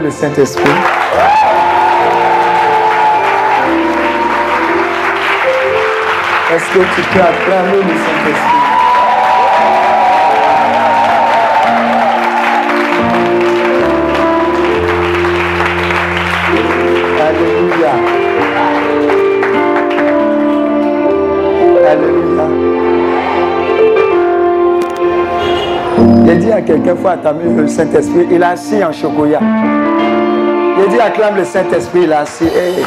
le Saint-Esprit Est-ce que tu peux acclamer le Saint-Esprit? Alléluia. Dit à quelqu'un, faut acclamer le Saint-Esprit. Il a assis en chocolat. J'ai dit, acclame le Saint-Esprit, il a assis. Hey.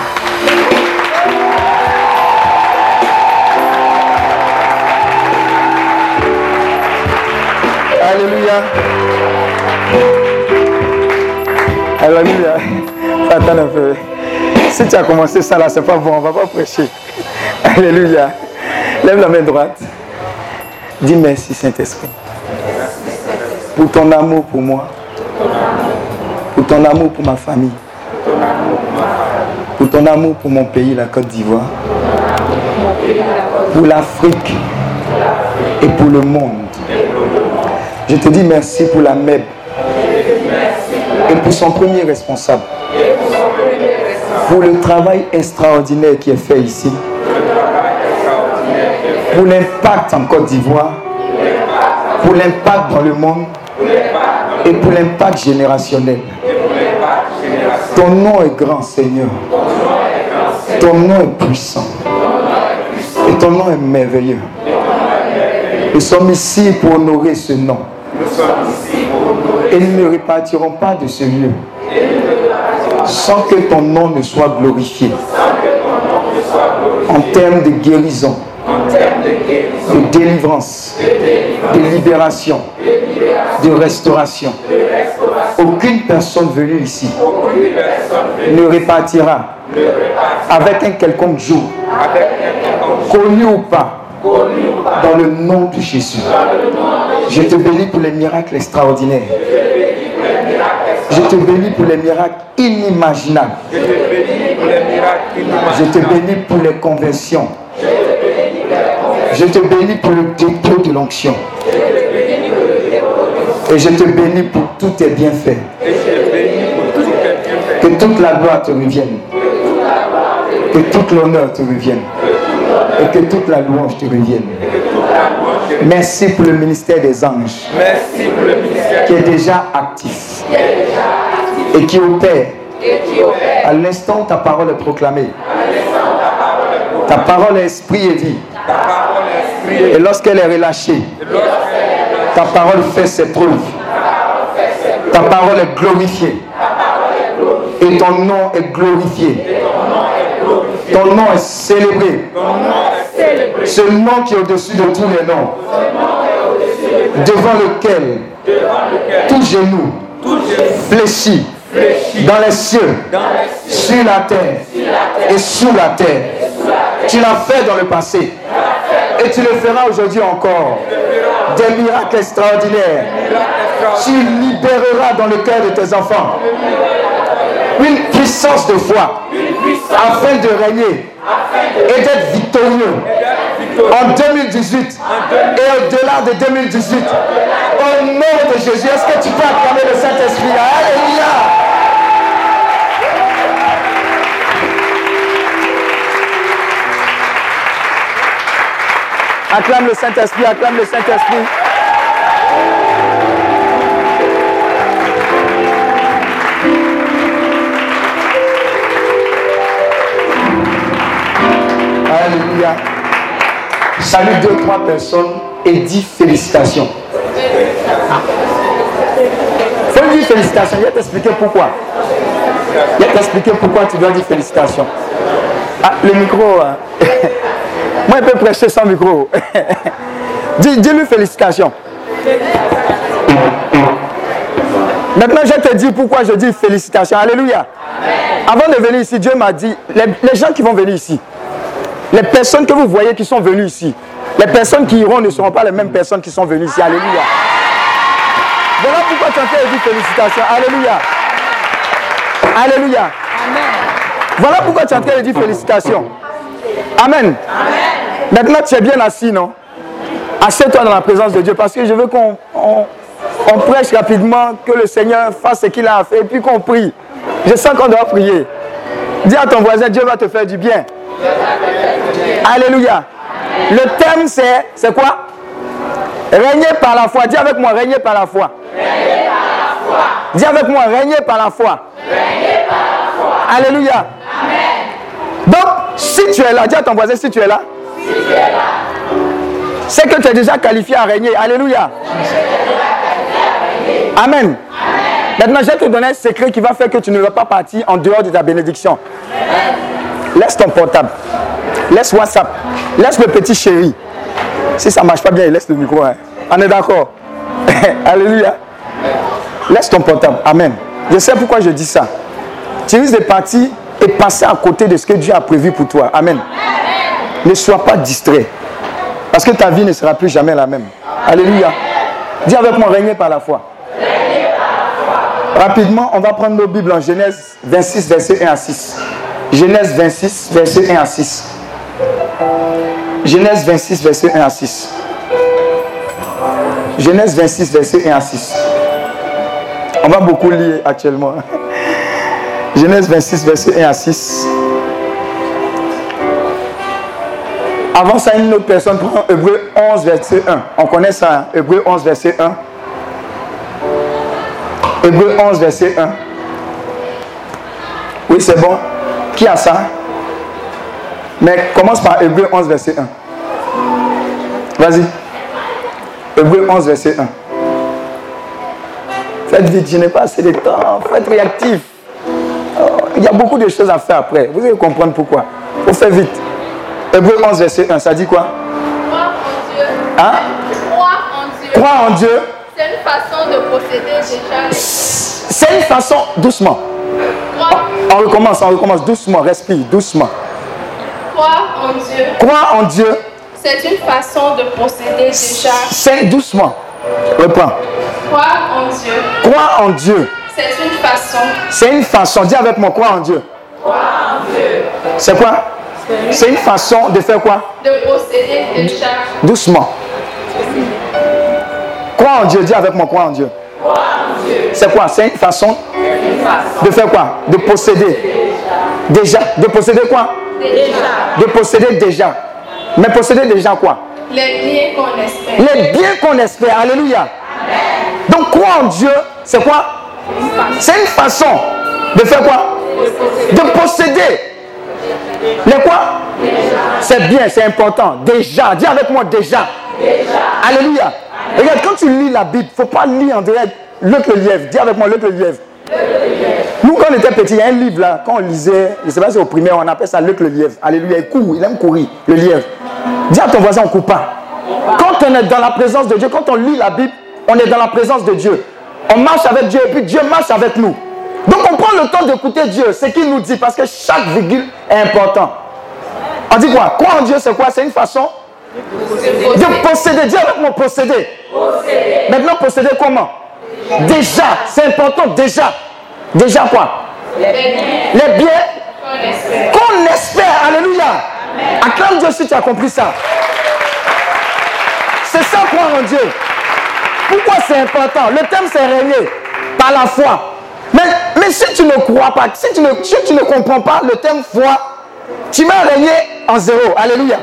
Alléluia. Alléluia. Faut attendre un peu. Si tu as commencé ça là, c'est pas bon, on va pas prêcher. Alléluia. Lève la main droite. Dis merci Saint-Esprit. Pour ton amour pour moi. Pour ton amour pour ma famille. Pour ton amour pour mon pays, la Côte d'Ivoire. Pour l'Afrique. Et pour le monde. Je te dis merci pour la MEB. Et pour son premier responsable. Pour le travail extraordinaire qui est fait ici. Pour l'impact en Côte d'Ivoire. Pour l'impact dans le monde. Et pour l'impact générationnel. Ton nom est grand, Seigneur. Ton nom est puissant. Et ton nom est merveilleux. Nous sommes ici pour honorer ce nom. Et nous ne repartirons pas de ce lieu sans que ton nom ne soit glorifié. En termes de guérison, de délivrance, de libération, de restauration. Aucune personne venue ici ne repartira avec un quelconque jour, connu ou pas, dans le nom de Jésus. Je te bénis pour les miracles extraordinaires. Je te bénis pour les miracles inimaginables. Je te bénis pour les conversions. Je te bénis pour le dépôt de l'onction. Et je te bénis pour tous tes bienfaits. Que toute la gloire te revienne. Que toute l'honneur te revienne. Et que toute la louange te revienne. Merci pour le ministère des anges Merci pour le ministère qui est déjà actif et qui opère à l'instant où ta parole est proclamée. Ta parole est esprit et vie. ta parole esprit Et lorsqu'elle est relâchée, ta parole fait ses preuves. Ta parole est glorifiée. Et ton nom est glorifié. Ton nom est célébré. Ce nom qui est au-dessus de tous les noms. Devant lequel tout genou fléchit dans les cieux, sur la terre et sous la terre. Tu l'as fait dans le passé. Et tu le feras aujourd'hui encore. Des miracles extraordinaires. Tu libéreras dans le cœur de tes enfants une puissance de foi afin de régner et d'être victorieux en 2018 et au-delà de 2018. Au nom de Jésus, est-ce que tu peux acclamer le Saint-Esprit? Alléluia. Acclame le Saint-Esprit, acclame le Saint-Esprit. Alléluia. Salue deux, trois personnes et dis félicitations. Faut dire félicitations. Je vais t'expliquer pourquoi. Je vais t'expliquer pourquoi tu dois dire félicitations. Ah, le micro. hein. Moi, je peux prêcher sans micro. dis, dis-lui félicitations. Maintenant, je vais te dire pourquoi je dis félicitations. Alléluia. Avant de venir ici, Dieu m'a dit, les, les gens qui vont venir ici, les personnes que vous voyez qui sont venues ici, les personnes qui iront ne seront pas les mêmes personnes qui sont venues ici. Alléluia. Voilà pourquoi tu as dire félicitations. Alléluia. Alléluia. Voilà pourquoi tu es en train de dire félicitations. Amen. Maintenant, tu es bien assis, non? Assieds-toi dans la présence de Dieu parce que je veux qu'on on- on prêche rapidement, que le Seigneur fasse ce qu'il a fait et puis qu'on prie. Je sens qu'on doit prier. Dis à ton voisin, Dieu va te faire du bien. Alléluia. Le thème, c'est c'est quoi? Régner par la foi. Dis avec moi, régner par la foi. Dis avec moi, régner par la foi. Alléluia. Donc, si tu es là, dis à ton voisin si tu es là. C'est que tu es déjà qualifié à régner. Alléluia. Amen. Maintenant, je vais te donner un secret qui va faire que tu ne vas pas partir en dehors de ta bénédiction. Laisse ton portable. Laisse WhatsApp. Laisse le petit chéri. Si ça ne marche pas bien, il laisse le micro. hein. On est d'accord. Alléluia. Laisse ton portable. Amen. Je sais pourquoi je dis ça. Tu risques de partir et passer à côté de ce que Dieu a prévu pour toi. Amen. Ne sois pas distrait. Parce que ta vie ne sera plus jamais la même. Alléluia. Dis avec moi, régner par la foi. Rapidement, on va prendre nos Bibles en Genèse 26, verset 1 à 6. Genèse 26, verset 1 à 6. Genèse 26, verset 1 à 6. Genèse 26, verset 1 à 6. On va beaucoup lire actuellement. Genèse 26, verset 1 à 6. Avant ça, une autre personne prend Hébreu 11, verset 1. On connaît ça, hein? Hébreu 11, verset 1. Hébreu 11, verset 1. Oui, c'est bon. Qui a ça? Mais commence par Hébreu 11, verset 1. Vas-y. Hébreu 11, verset 1. Faites vite, je n'ai pas assez de temps. Faites réactif. Il y a beaucoup de choses à faire après. Vous allez comprendre pourquoi. Faut faire vite. Hébreu 11, verset 1, ça dit quoi? Croire en Dieu. Hein? Croire en Dieu. En Dieu, C'est une façon de posséder déjà c'est une façon, doucement. Croire, On recommence, on recommence doucement, respire, doucement. croire en Dieu, Croire en Dieu, c'est une façon de posséder déjà. c'est doucement. Reprends. Croire en Dieu, Croire en Dieu, c'est une façon. c'est une façon. Dis avec moi, croire en Dieu. C'est quoi? C'est une façon de faire quoi? De posséder déjà. Doucement. Crois en Dieu, dis avec moi, crois en Dieu. C'est quoi? C'est une façon de faire quoi? De posséder. Déjà. De posséder quoi? De posséder déjà. Mais posséder déjà quoi? Les biens qu'on espère. Les biens qu'on espère. Alléluia. Donc croire en Dieu, c'est quoi? C'est une façon de faire quoi? De posséder. Les quoi? C'est bien, c'est important. Déjà. Dis avec moi déjà. Alléluia. Regarde, quand tu lis la Bible, il ne faut pas lire en direct Luc le lièvre. Dis avec moi Luc le lièvre. Nous, quand on était petits, il y a un livre là, quand on lisait, je ne sais pas si au primaire, on appelle ça Luc le lièvre. Alléluia. Il court, il aime courir, le lièvre. Dis à ton voisin, on ne court pas. Quand on est dans la présence de Dieu, quand on lit la Bible, on est dans la présence de Dieu. On marche avec Dieu et puis Dieu marche avec nous. Donc on prend le temps d'écouter Dieu, ce qu'il nous dit, parce que chaque virgule est important. On dit quoi? Croire en Dieu, c'est quoi? C'est une façon de posséder. Dis avec moi posséder. Maintenant, posséder comment? Déjà, c'est important, déjà. Déjà quoi? Les biens qu'on espère. Alléluia. Acclame Dieu si tu as compris ça. C'est ça croire en Dieu. Pourquoi c'est important? Le thème c'est régner par la foi. Mais, mais si tu ne crois pas, si tu ne, si tu ne comprends pas le thème foi, tu vas régner en zéro. Alléluia.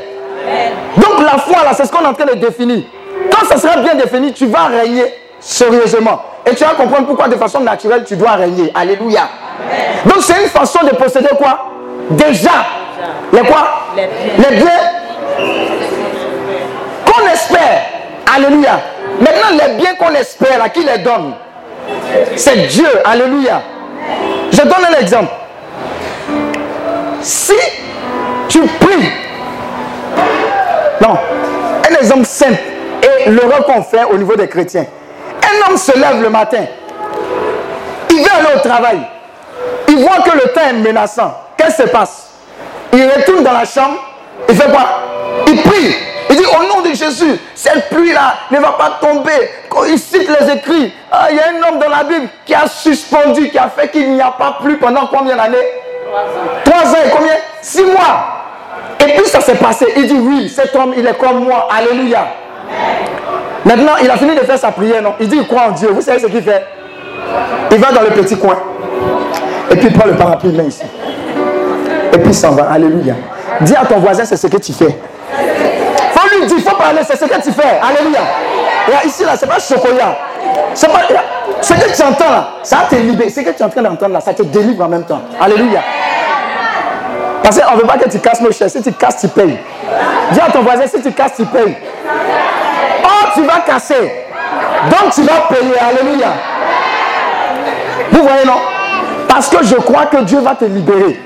Donc la foi là, c'est ce qu'on est en train de définir. Quand ça sera bien défini, tu vas régner sérieusement. Et tu vas comprendre pourquoi de façon naturelle tu dois régner. Alléluia. Donc c'est une façon de posséder quoi? Déjà. Les quoi? Les biens qu'on espère. Alléluia. Maintenant, les biens qu'on espère, à qui les donne? C'est Dieu. Alléluia. Je donne un exemple. Si tu pries, non, un exemple simple et l'erreur qu'on fait au niveau des chrétiens. Un homme se lève le matin, il veut aller au travail, il voit que le temps est menaçant. Qu'est-ce qui se passe? Il retourne dans la chambre, il fait quoi? Il prie. Il dit au nom de Jésus, cette pluie-là ne va pas tomber. Il cite les écrits, ah, il y a un homme dans la Bible qui a suspendu, qui a fait qu'il n'y a pas plu pendant combien d'années? Trois ans et combien? Six mois. Et puis ça s'est passé. Il dit oui, cet homme, il est comme moi. Alléluia. Maintenant, il a fini de faire sa prière, non? Il dit il croit en Dieu. Vous savez ce qu'il fait? Il va dans le petit coin. Et puis il prend le parapluie, il met ici. Et puis il s'en va. Alléluia. Dis à ton voisin, c'est ce que tu fais. Faut lui dire, faut c'est ce que tu fais. Alléluia. Et ici, là, c'est pas chocolat. C'est pas. Ce que tu entends là, ça te libère. Ce que tu es en train d'entendre là, ça te délivre en même temps. Alléluia. Parce qu'on ne veut pas que tu casses nos chaises. Si tu casses, tu payes. Dis à ton voisin, si tu casses, tu payes. Oh, tu vas casser. Donc tu vas payer. Alléluia. Vous voyez, non? Parce que je crois que Dieu va te libérer.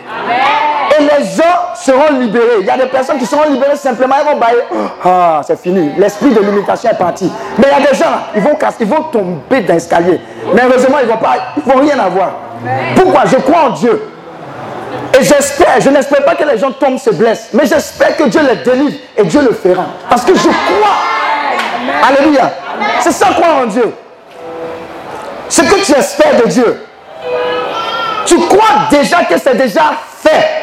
Et les gens seront libérés. Il y a des personnes qui seront libérées simplement, ils vont bailler. Ah, c'est fini. L'esprit de limitation est parti. Mais il y a des gens, ils vont casser, ils vont tomber dans l'escalier. Mais heureusement, ils ne vont, pas, vont rien avoir. Pourquoi? Je crois en Dieu. Et j'espère, je n'espère pas que les gens tombent, se blessent, mais j'espère que Dieu les délivre et Dieu le fera. Parce que je crois. Alléluia. C'est ça croire en Dieu. Ce que tu espères de Dieu. Tu crois déjà que c'est déjà fait.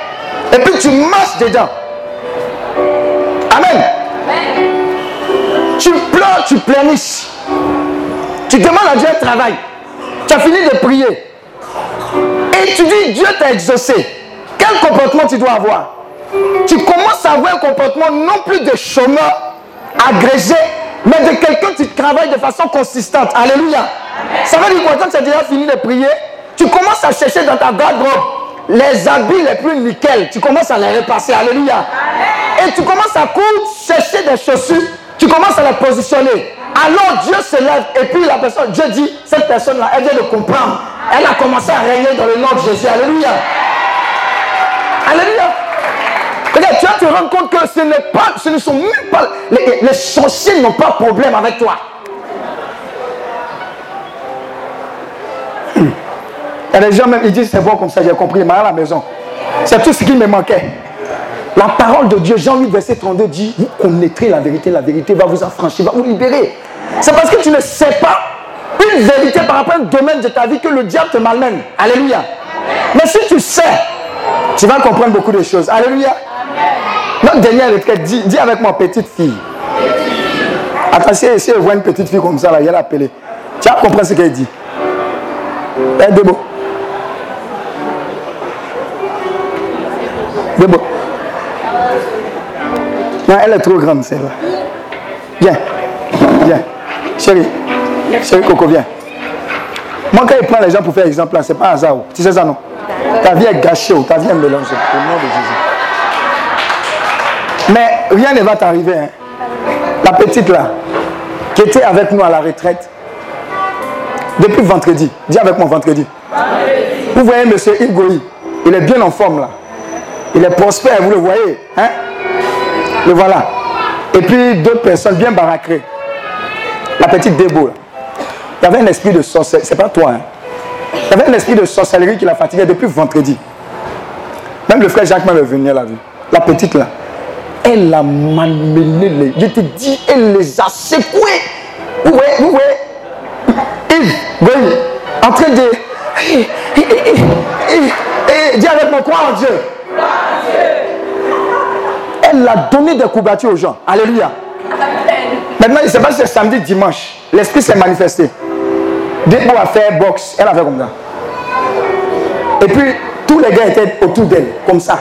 Et puis tu marches dedans. Amen. Tu pleures, tu pleurniches. Tu demandes à Dieu un travail. Tu as fini de prier. Et tu dis, Dieu t'a exaucé. Quel comportement tu dois avoir? Tu commences à avoir un comportement non plus de chômeur agrégé, mais de quelqu'un qui travaille de façon consistante. Alléluia. Ça veut dire quoi? Quand tu as déjà fini de prier, tu commences à chercher dans ta garde-robe les habits les plus nickel. Tu commences à les repasser. Alléluia. Et tu commences à courir, chercher des chaussures. Tu commences à les positionner. Alors Dieu se lève et puis la personne, Dieu dit, cette personne-là, elle vient de comprendre. Elle a commencé à régner dans le nom de Jésus. Alléluia. Alléluia. Regarde, tu vas te rendre compte que ce, pas, ce ne sont même pas. Les, les sorciers n'ont pas de problème avec toi. Il y a des gens même, ils disent c'est bon comme ça, j'ai compris, mais à la maison. C'est tout ce qui me manquait. La parole de Dieu, Jean 8, verset 32 dit, vous connaîtrez la vérité, la vérité va vous affranchir, va vous libérer. C'est parce que tu ne sais pas une vérité par rapport à un domaine de ta vie que le diable te malmène. Alléluia. Mais si tu sais, Tu vas comprendre beaucoup de choses. Alléluia. Notre dernière retraite, dis, dis avec moi, petite fille. Attention, si elle voit une petite fille comme ça, là, il a l'appeler. Tu vas comprendre ce qu'elle dit. Eh, Debo. Non, elle est trop grande, celle-là. Viens. Viens. Chérie. Chérie Coco, viens. Moi, quand il prend les gens pour faire exemple, c'est pas hasard. oh. Tu sais ça, non? Ta vie est gâchée, oh. ta vie est mélangée. Au nom de Jésus. Mais rien ne va t'arriver. hein. La petite là, qui était avec nous à la retraite, depuis vendredi, dis avec moi vendredi. Vous voyez M. Igoï, il est bien en forme là. Il est prospère, vous le voyez. Hein? Le voilà. Et puis d'autres personnes bien baraquées. La petite Débo. Il y avait un esprit de sorcellerie. C'est pas toi. Hein? Il y avait un esprit de sorcellerie qui la fatiguait depuis vendredi. Même le frère Jacques m'avait venu, elle a vu. La petite là. Elle a malmené les. Je te dis, elle les a secoués. Vous voyez, vous voyez? Voyez, en train de. Eh, eh, eh, Dis avec moi, crois en Dieu. Elle a donné des couvertures aux gens. Alléluia. Maintenant, je ne sais pas si c'est samedi, dimanche. L'esprit s'est manifesté. Dès a fait boxe, elle a fait comme ça. Et puis, tous les gars étaient autour d'elle, comme ça.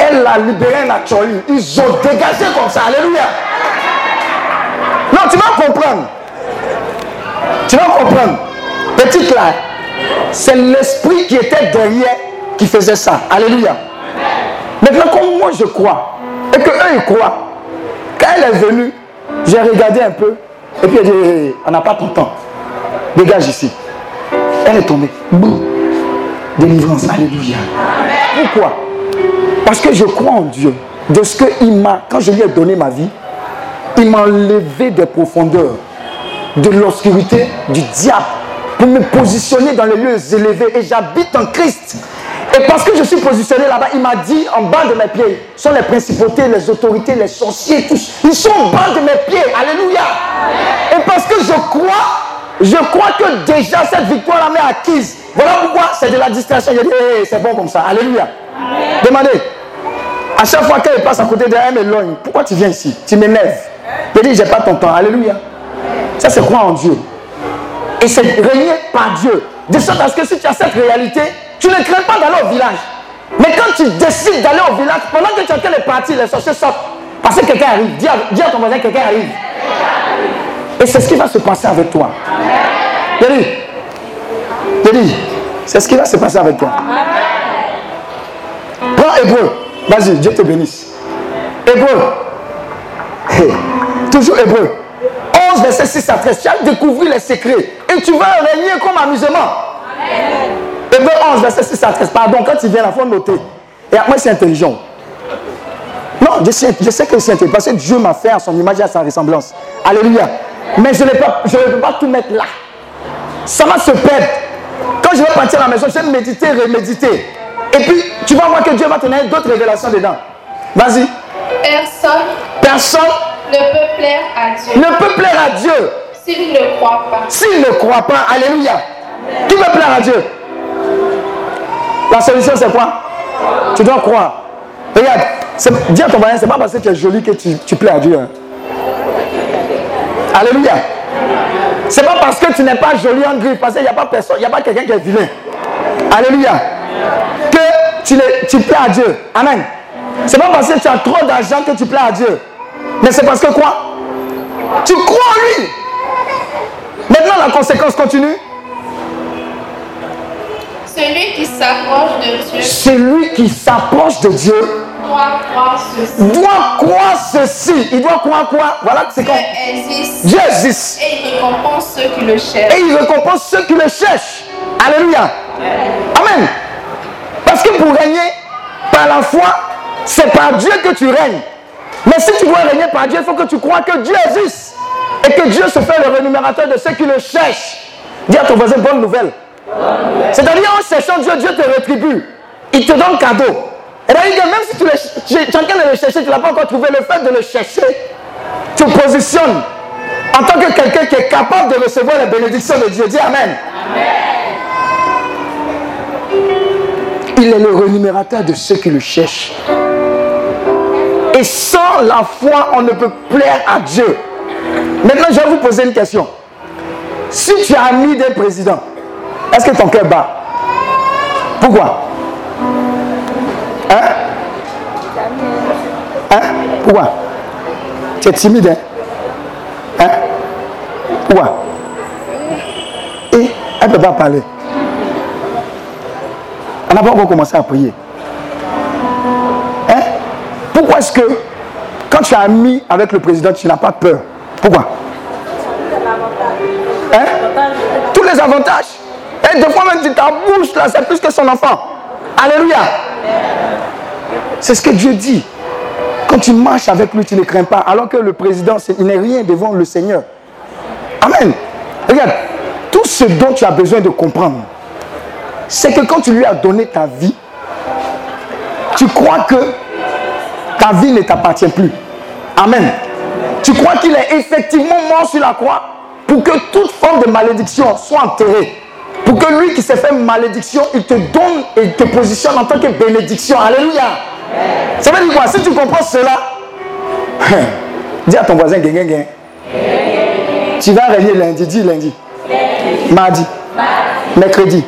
Elle a libéré un. Ils ont dégagé comme ça. Alléluia. Non, tu vas comprendre. Tu vas comprendre. Petite là, c'est l'esprit qui était derrière qui faisait ça. Alléluia. Maintenant, comme moi je crois, et que eux ils croient, quand elle est venue, j'ai regardé un peu, et puis elle dit, on n'a pas ton temps. Dégage ici. Elle est tombée. Boum. Délivrance. Alléluia. Pourquoi? Parce que je crois en Dieu. De ce qu'il m'a, quand je lui ai donné ma vie, il m'a enlevé des profondeurs, de l'obscurité, du diable, pour me positionner dans les lieux élevés. Et j'habite en Christ. Et parce que je suis positionné là-bas, il m'a dit en bas de mes pieds, sont les principautés, les autorités, les sorciers, tous. Ils sont en bas de mes pieds. Alléluia. Et parce que je crois, je crois que déjà cette victoire-là m'est acquise. Voilà pourquoi c'est de la distraction. Je dis, Hey, c'est bon comme ça. Alléluia. Demandez. À chaque fois qu'elle passe à côté d'elle, elle m'éloigne. Pourquoi tu viens ici? Tu m'énerves. Je dis, j'ai pas ton temps. Alléluia. Ça, c'est croire en Dieu. Et c'est régner par Dieu. De sorte à ce que si tu as cette réalité, tu ne crains pas d'aller au village. Mais quand tu décides d'aller au village, pendant que tu es en train de partir, les sorciers sortent. Parce que quelqu'un arrive. Dis à, dis ton voisin, quelqu'un arrive. Et c'est ce qui va se passer avec toi. J'ai dit, c'est ce qui va se passer avec toi. Prends Hébreu. Vas-y, Dieu te bénisse. Hébreu. Toujours Hébreu. 11, verset 6 à 13. Tu as découvert les secrets. Et tu vas régner comme amusement. Hébreu 11, verset 6 à 13. Pardon, quand tu viens, il faut noter. Et moi, c'est intelligent. Non, je sais, je sais que c'est intelligent. Parce que Dieu m'a fait à son image et à sa ressemblance. Alléluia. Mais je ne pas- je ne peux pas tout mettre là. Ça va se perdre. Quand je vais partir à la maison, je vais méditer, reméditer. Et puis, tu vas voir que Dieu va te donner d'autres révélations dedans. Vas-y. Personne Personne ne peut plaire à Dieu ne peut plaire à Dieu s'il ne croit pas. s'il ne croit pas. Alléluia. Qui veut plaire à Dieu? La solution, c'est quoi? Tu dois croire. Regarde, dis à ton voisin, c'est pas parce que tu es joli que tu, plais à Dieu. hein. Alléluia. C'est pas parce que tu n'es pas joli en gris, parce qu'il n'y a pas personne, il n'y a pas quelqu'un qui est vilain. Alléluia. Que tu, tu plais à Dieu. Amen. C'est pas parce que tu as trop d'argent que tu plais à Dieu. Mais c'est parce que quoi? Tu crois en lui. Maintenant, la conséquence continue. Celui qui s'approche de Dieu Celui qui s'approche de Dieu doit croire ceci. doit croire ceci. Il doit croire quoi? Voilà, c'est Dieu quand? existe Dieu existe. et il récompense ceux qui le cherchent. Et il récompense ceux qui le cherchent. Alléluia. Amen. Parce que pour régner par la foi, c'est par Dieu que tu règnes. Mais si tu dois régner par Dieu, il faut que tu crois que Dieu existe. Et que Dieu se fait le rémunérateur de ceux qui le cherchent. Dis à ton voisin, bonne nouvelle. C'est-à-dire, en cherchant Dieu, Dieu te rétribue. Il te donne cadeau. Et d'ailleurs, même si tu, le, tu es en train de le chercher, tu ne l'as pas encore trouvé, le fait de le chercher, tu positionnes en tant que quelqu'un qui est capable de recevoir les bénédictions de Dieu. Dis Amen. Il est le rémunérateur de ceux qui le cherchent. Et sans la foi, on ne peut plaire à Dieu. Maintenant, je vais vous poser une question. Si tu es ami d'un président, est-ce que ton cœur bat? Pourquoi? Hein? Hein? Pourquoi? Tu es timide, hein? Hein? Pourquoi? Et elle ne peut pas parler. On n'a pas encore commencé à prier. Hein? Pourquoi est-ce que quand tu es ami avec le président, tu n'as pas peur? Pourquoi? Hein? Tous les avantages. Des fois même, ta bouche là, c'est plus que son enfant. Alléluia. C'est ce que Dieu dit. Quand tu marches avec lui, tu ne crains pas. Alors que le président, il n'est rien devant le Seigneur. Amen. Regarde, tout ce dont tu as besoin de comprendre, c'est que quand tu lui as donné ta vie, tu crois que ta vie ne t'appartient plus. Amen. Tu crois qu'il est effectivement mort sur la croix pour que toute forme de malédiction soit enterrée. Pour que lui qui s'est fait malédiction, il te donne et te positionne en tant que bénédiction. Alléluia. Ça veut dire quoi? Si tu comprends cela, dis à ton voisin, gain. Tu vas régner lundi, dis lundi. Mardi, mercredi,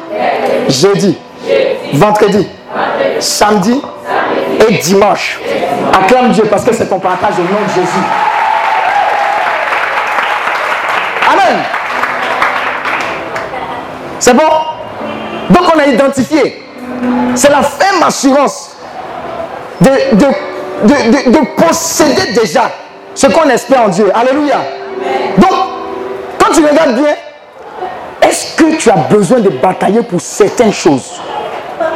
jeudi, vendredi, samedi et dimanche. Acclame Dieu parce que c'est ton partage au nom de Jésus. Amen. C'est bon? Donc on a identifié. C'est la ferme assurance de, de, de- de- de posséder déjà ce qu'on espère en Dieu. Alléluia. Donc, quand tu regardes bien, est-ce que tu as besoin de batailler pour certaines choses?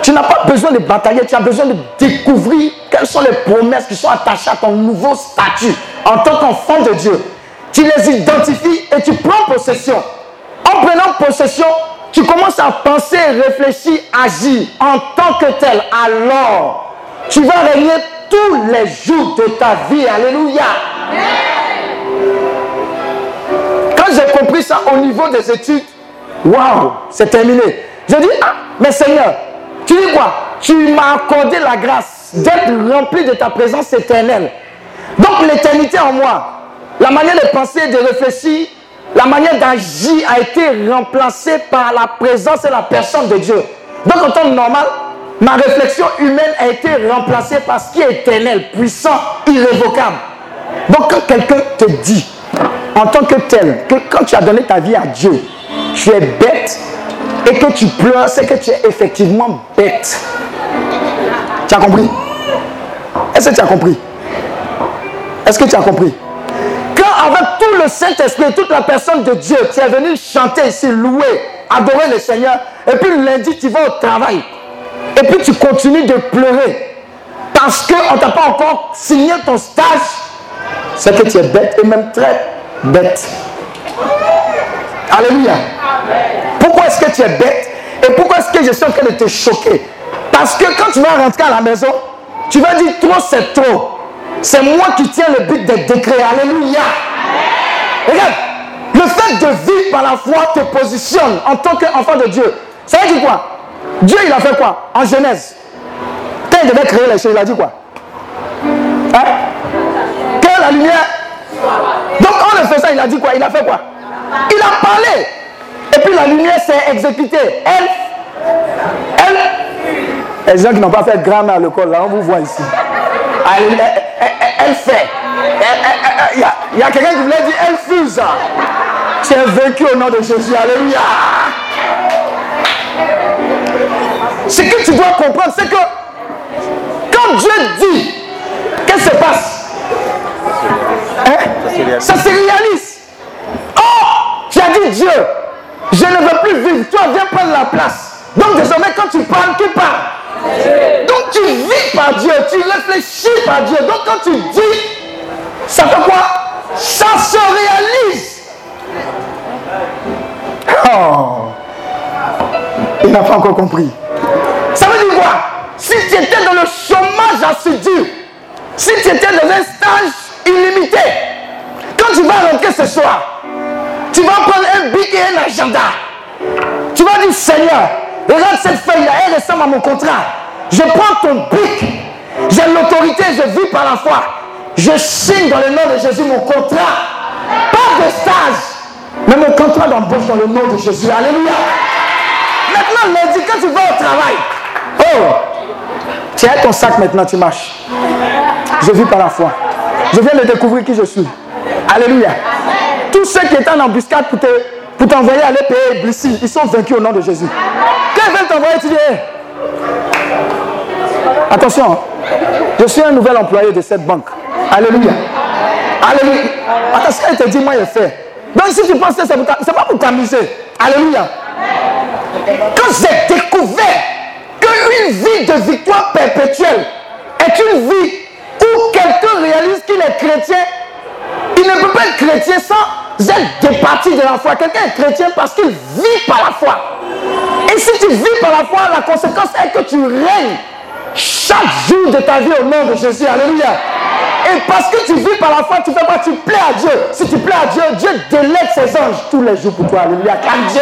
Tu n'as pas besoin de batailler, tu as besoin de découvrir quelles sont les promesses qui sont attachées à ton nouveau statut en tant qu'enfant de Dieu. Tu les identifies et tu prends possession. En prenant possession, tu commences à penser, réfléchir, agir en tant que tel. Alors, tu vas régner tous les jours de ta vie. Alléluia. Quand j'ai compris ça au niveau des études, waouh, c'est terminé. Je dis, ah, mais Seigneur, tu dis quoi? Tu m'as accordé la grâce d'être rempli de ta présence éternelle. Donc l'éternité en moi, la manière de penser, de réfléchir, la manière d'agir a été remplacée par la présence et la personne de Dieu. Donc en temps normal, ma réflexion humaine a été remplacée par ce qui est éternel, puissant, irrévocable. Donc quand quelqu'un te dit, en tant que tel, que quand tu as donné ta vie à Dieu, tu es bête et que tu pleures, c'est que tu es effectivement bête. Tu as compris? Est-ce que tu as compris? Est-ce que tu as compris? Le Saint-Esprit, toute la personne de Dieu, tu es venu chanter ici, louer, adorer le Seigneur, et puis lundi tu vas au travail, et puis tu continues de pleurer, parce qu'on ne t'a pas encore signé ton stage, c'est que tu es bête et même très bête. Alléluia. Pourquoi est-ce que tu es bête et pourquoi est-ce que je suis en train de te choquer? Parce que quand tu vas rentrer à la maison, tu vas dire trop c'est trop. C'est moi qui tiens le but des décrets. Alléluia. Regarde, le fait de vivre par la foi te positionne en tant qu'enfant de Dieu. Ça veut dire quoi? Dieu, il a fait quoi? En Genèse. Quand il devait créer les choses, il a dit quoi? Hein? Que la lumière. Donc en le faisant, il a dit quoi? Il a fait quoi? Il a parlé. Et puis la lumière s'est exécutée. Elle, elle, les gens qui n'ont pas fait grammaire à l'école, là, on vous voit ici. Elle- fait. Il y a quelqu'un qui voulait dire, elle fuse. Tu es vaincu au nom de Jésus. Alléluia. Ce que tu dois comprendre, c'est que quand Dieu dit, qu'est-ce qui se passe Hein? Ça se réalise. Oh, tu as dit Dieu, je ne veux plus vivre. Toi, viens prendre la place. Donc désormais, quand tu parles, qui parle Donc tu vis par Dieu, tu réfléchis par Dieu. Donc quand tu dis, ça fait quoi? Ça se réalise. Oh, il n'a pas encore compris. Ça veut dire quoi? Si tu étais dans le chômage assidu, si tu étais dans un stage illimité, quand tu vas rentrer ce soir, tu vas prendre un bic et un agenda. Tu vas dire Seigneur, regarde cette feuille-là, elle ressemble à mon contrat. Je prends ton bic. J'ai l'autorité, je vis par la foi. Je signe dans le nom de Jésus mon contrat. Pas de stage, mais mon contrat d'embauche dans le nom de Jésus. Alléluia. Maintenant, lundi, quand tu vas au travail, oh, tu as ton sac maintenant, tu marches. Je vis par la foi. Je viens de découvrir qui je suis. Alléluia. Tous ceux qui étaient en embuscade pour te pour t'envoyer aller payer Blissy. Ils sont vaincus au nom de Jésus. Quand ils veulent t'envoyer, tu dis hey. Attention, je suis un nouvel employé de cette banque. Alléluia. Alléluia. Ce qu'elle te dit, moi, je fais. Donc, si tu penses que c'est pas pour t'amuser. Alléluia. Quand j'ai découvert qu'une vie de victoire perpétuelle est une vie où quelqu'un réalise qu'il est chrétien, il ne peut pas être chrétien sans êtes départi de la foi. Quelqu'un est chrétien parce qu'il vit par la foi. Et si tu vis par la foi, la conséquence est que tu règnes chaque jour de ta vie au nom de Jésus. Alléluia. Et parce que tu vis par la foi, tu fais quoi? Tu plais à Dieu. Si tu plais à Dieu, Dieu délègue ses anges tous les jours pour toi. Alléluia. Car Dieu.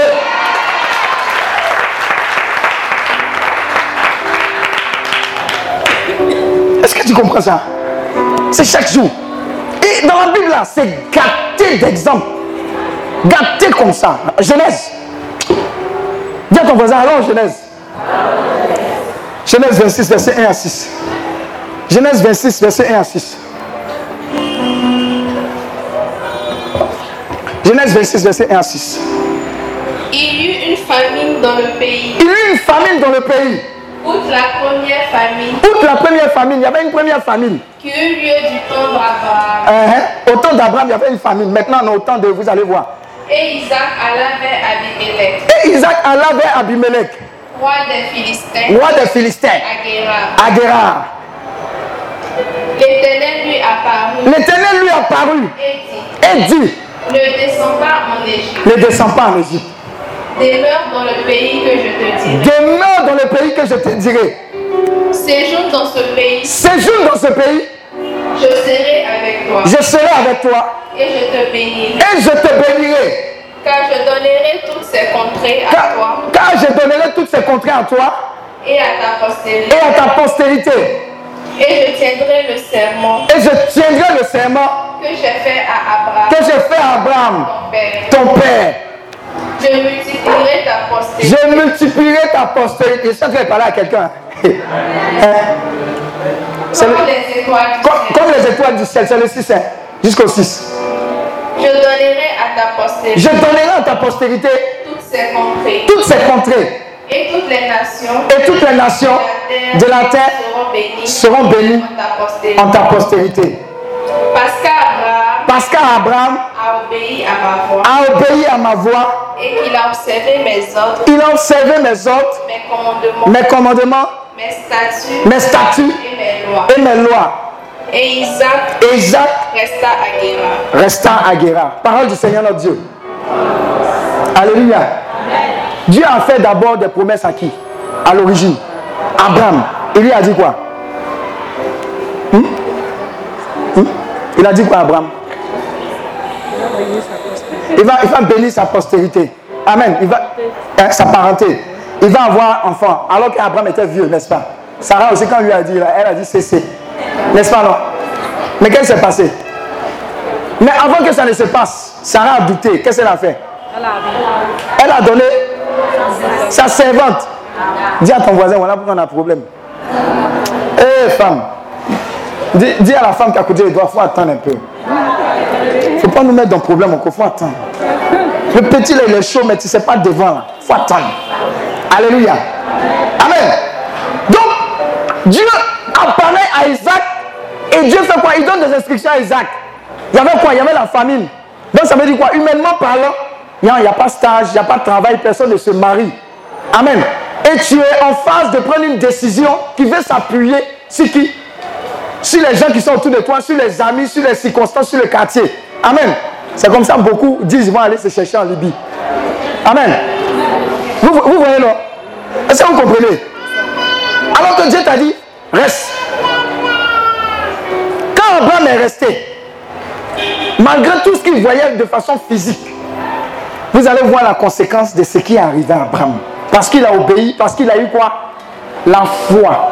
Est-ce que tu comprends ça? C'est chaque jour. Et dans la Bible, là, c'est gâté d'exemples. Gâté comme ça. Genèse. Dis à ton voisin, allons Genèse. Genèse 26, verset 1 à 6. Genèse 26, verset 1 à 6. Genèse 26, verset 1 à 6. Il y eut une famine dans le pays. Il y eut une famine dans le pays. Outre la première famine Outre la première famine, il y avait une première famine. qui eut lieu du temps d'Abraham. Uh-huh. Au temps d'Abraham, il y avait une famine. Maintenant, on a autant de, vous allez voir. Et Isaac alla vers Abimelech, Et Isaac alla vers Abimelech, roi des Philistins, roi des Philistins, à Guérard. L'Éternel lui apparut L'Éternel lui apparut et dit, et dit, ne descends pas en Égypte, ne descends pas en Égypte. demeure dans le pays que je te dirai. Demeure dans le pays que je te dirai. Séjourne dans ce pays, Séjourne dans ce pays, je serai avec toi je serai avec toi et je te bénirai, et je te bénirai. Car je donnerai toutes ces contrées à Car, toi car je donnerai toutes ces contrées à toi et à ta postérité, et à ta postérité. et je tiendrai le serment Et je tiendrai le serment que j'ai fait à Abraham, que j'ai fait à Abraham, ton père. ton père. Je multiplierai ta postérité Je multiplierai ta postérité. Je que je vais parler à quelqu'un. Hein? Le- comme les étoiles du comme, ciel. comme les étoiles du ciel, c'est le 6, hein, jusqu'au 6. Je donnerai à ta postérité Je donnerai à ta postérité toutes ces contrées toutes ces contrées et toutes les nations et toutes les nations de la terre seront bénies seront bénies en ta postérité. en ta postérité. Parce qu'Abraham Parce qu'Abraham a obéi à ma voix a obéi à ma voix, et qu'il a observé mes ordres, il a observé mes ordres, mes commandements, mes commandements, mes statuts mes statuts et mes lois. et mes lois. Et Isaac Et Isaac resta à Guérar. resta à Guérard. Parole du Seigneur notre Dieu. Alléluia. Dieu a fait d'abord des promesses à qui? À l'origine. Abraham. Il lui a dit quoi? Hmm? Hmm? Il a dit quoi Abraham? Il va, il va bénir sa postérité. Amen. Il va, hein, sa parenté. Il va avoir enfant. Alors qu'Abraham était vieux, n'est-ce pas? Sarah aussi, quand lui a dit, elle a dit cessez. N'est-ce pas, non Mais qu'est-ce qui s'est passé? Mais avant que ça ne se passe, Sarah a douté. Qu'est-ce qu'elle a fait? Elle a donné sa servante. Dis à ton voisin, voilà pourquoi on a un problème. Eh femme, dis, dis à la femme qui a côté les doigts, il faut attendre un peu. Il ne faut pas nous mettre dans le problème encore, il faut attendre. Le petit il est chaud, mais tu ne sais pas devant là. Il faut attendre. Alléluia. Amen. Donc, Dieu apparaît à Isaac et Dieu fait quoi? Il donne des instructions à Isaac. Il y avait quoi? Il y avait la famine. Donc ça veut dire quoi? Humainement parlant, il n'y a, pas stage, il n'y a pas de travail, personne ne se marie. Amen. Et tu es en phase de prendre une décision qui veut s'appuyer sur qui? Sur les gens qui sont autour de toi, sur les amis, sur les circonstances, sur le quartier. Amen. C'est comme ça beaucoup disent ils vont aller se chercher en Libye. Amen. Vous, vous voyez non? Est-ce que vous comprenez? Alors que Dieu t'a dit, reste. Quand Abraham est resté, malgré tout ce qu'il voyait de façon physique, vous allez voir la conséquence de ce qui est arrivé à Abraham. Parce qu'il a obéi, parce qu'il a eu quoi? La foi.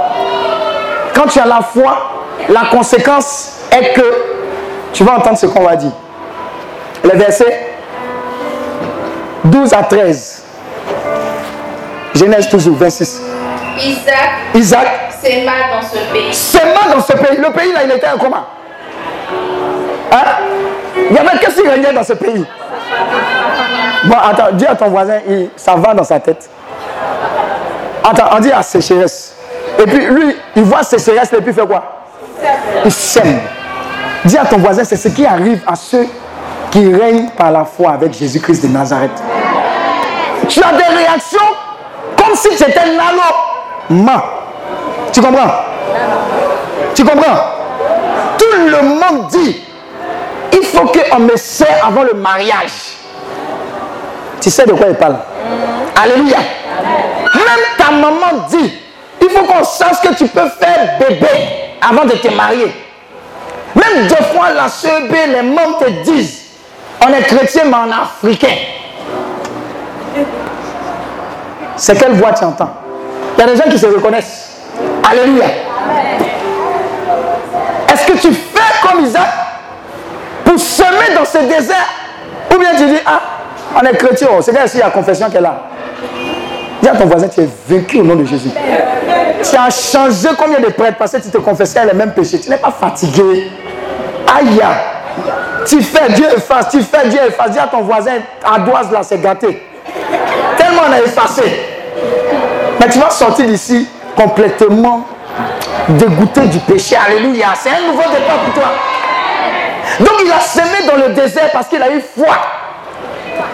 quand tu as la foi, la conséquence est que tu vas entendre ce qu'on va dire. Les versets 12 à 13. Genèse toujours, 26. Isaac Isaac s'aima dans ce pays. seulement dans ce pays. Le pays là, il était en comment? Hein? Il y avait qu'est-ce qui régnait dans ce pays? Bon, attends, dis à ton voisin, ça va dans sa tête. Attends, on dit à sécheresse. Et puis lui, il voit sécheresse et puis il fait quoi? Il sème. Dis à ton voisin, c'est ce qui arrive à ceux qui règnent par la foi avec Jésus-Christ de Nazareth. Tu as des réactions comme si c'était nano. Tu comprends? Tu comprends? Tout le monde dit, il faut qu'on me serre avant le mariage. Tu sais de quoi il parle? Alléluia. Même ta maman dit, il faut qu'on sache que tu peux faire bébé avant de te marier. Même deux fois la CEB, les membres te disent, on est chrétien mais on est africain. C'est quelle voix tu entends? Il y a des gens qui se reconnaissent. Alléluia. Est-ce que tu fais comme Isaac pour semer dans ce désert? Ou bien tu dis, ah, on est chrétien, oh, c'est bien ici la confession qu'elle a. Dis à ton voisin, tu es vaincu au nom de Jésus. Tu as changé combien de prêtres parce que tu te confessais les mêmes péchés. Tu n'es pas fatigué. Aïe. Tu fais, Dieu efface, tu fais, Dieu efface. Dis à ton voisin, Adoise là, c'est gâté. Tellement on a effacé. Mais tu vas sortir d'ici complètement dégoûté du péché. Alléluia. C'est un nouveau départ pour toi. Donc il a semé dans le désert parce qu'il a eu foi.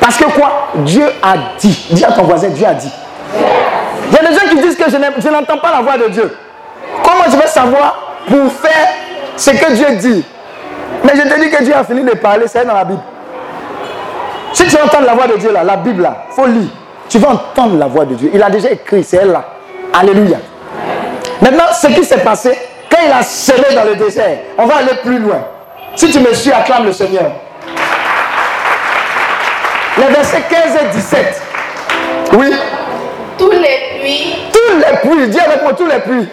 Parce que quoi? Dieu a dit. Dis à ton voisin, Dieu a dit. Il y a des gens qui disent que je n'entends pas la voix de Dieu. Comment je vais savoir pour faire ce que Dieu dit? Mais je te dis que Dieu a fini de parler, c'est dans la Bible. Si tu entends la voix de Dieu là, la Bible là, faut lire. Tu vas entendre la voix de Dieu. Il a déjà écrit, c'est elle là. Alléluia. Maintenant, ce qui s'est passé, quand il a semé dans le désert, on va aller plus loin. Si tu me suis, acclame le Seigneur. Les versets 15 et 17. Oui. Tous les puits Tous les puits, dis avec moi tous les puits.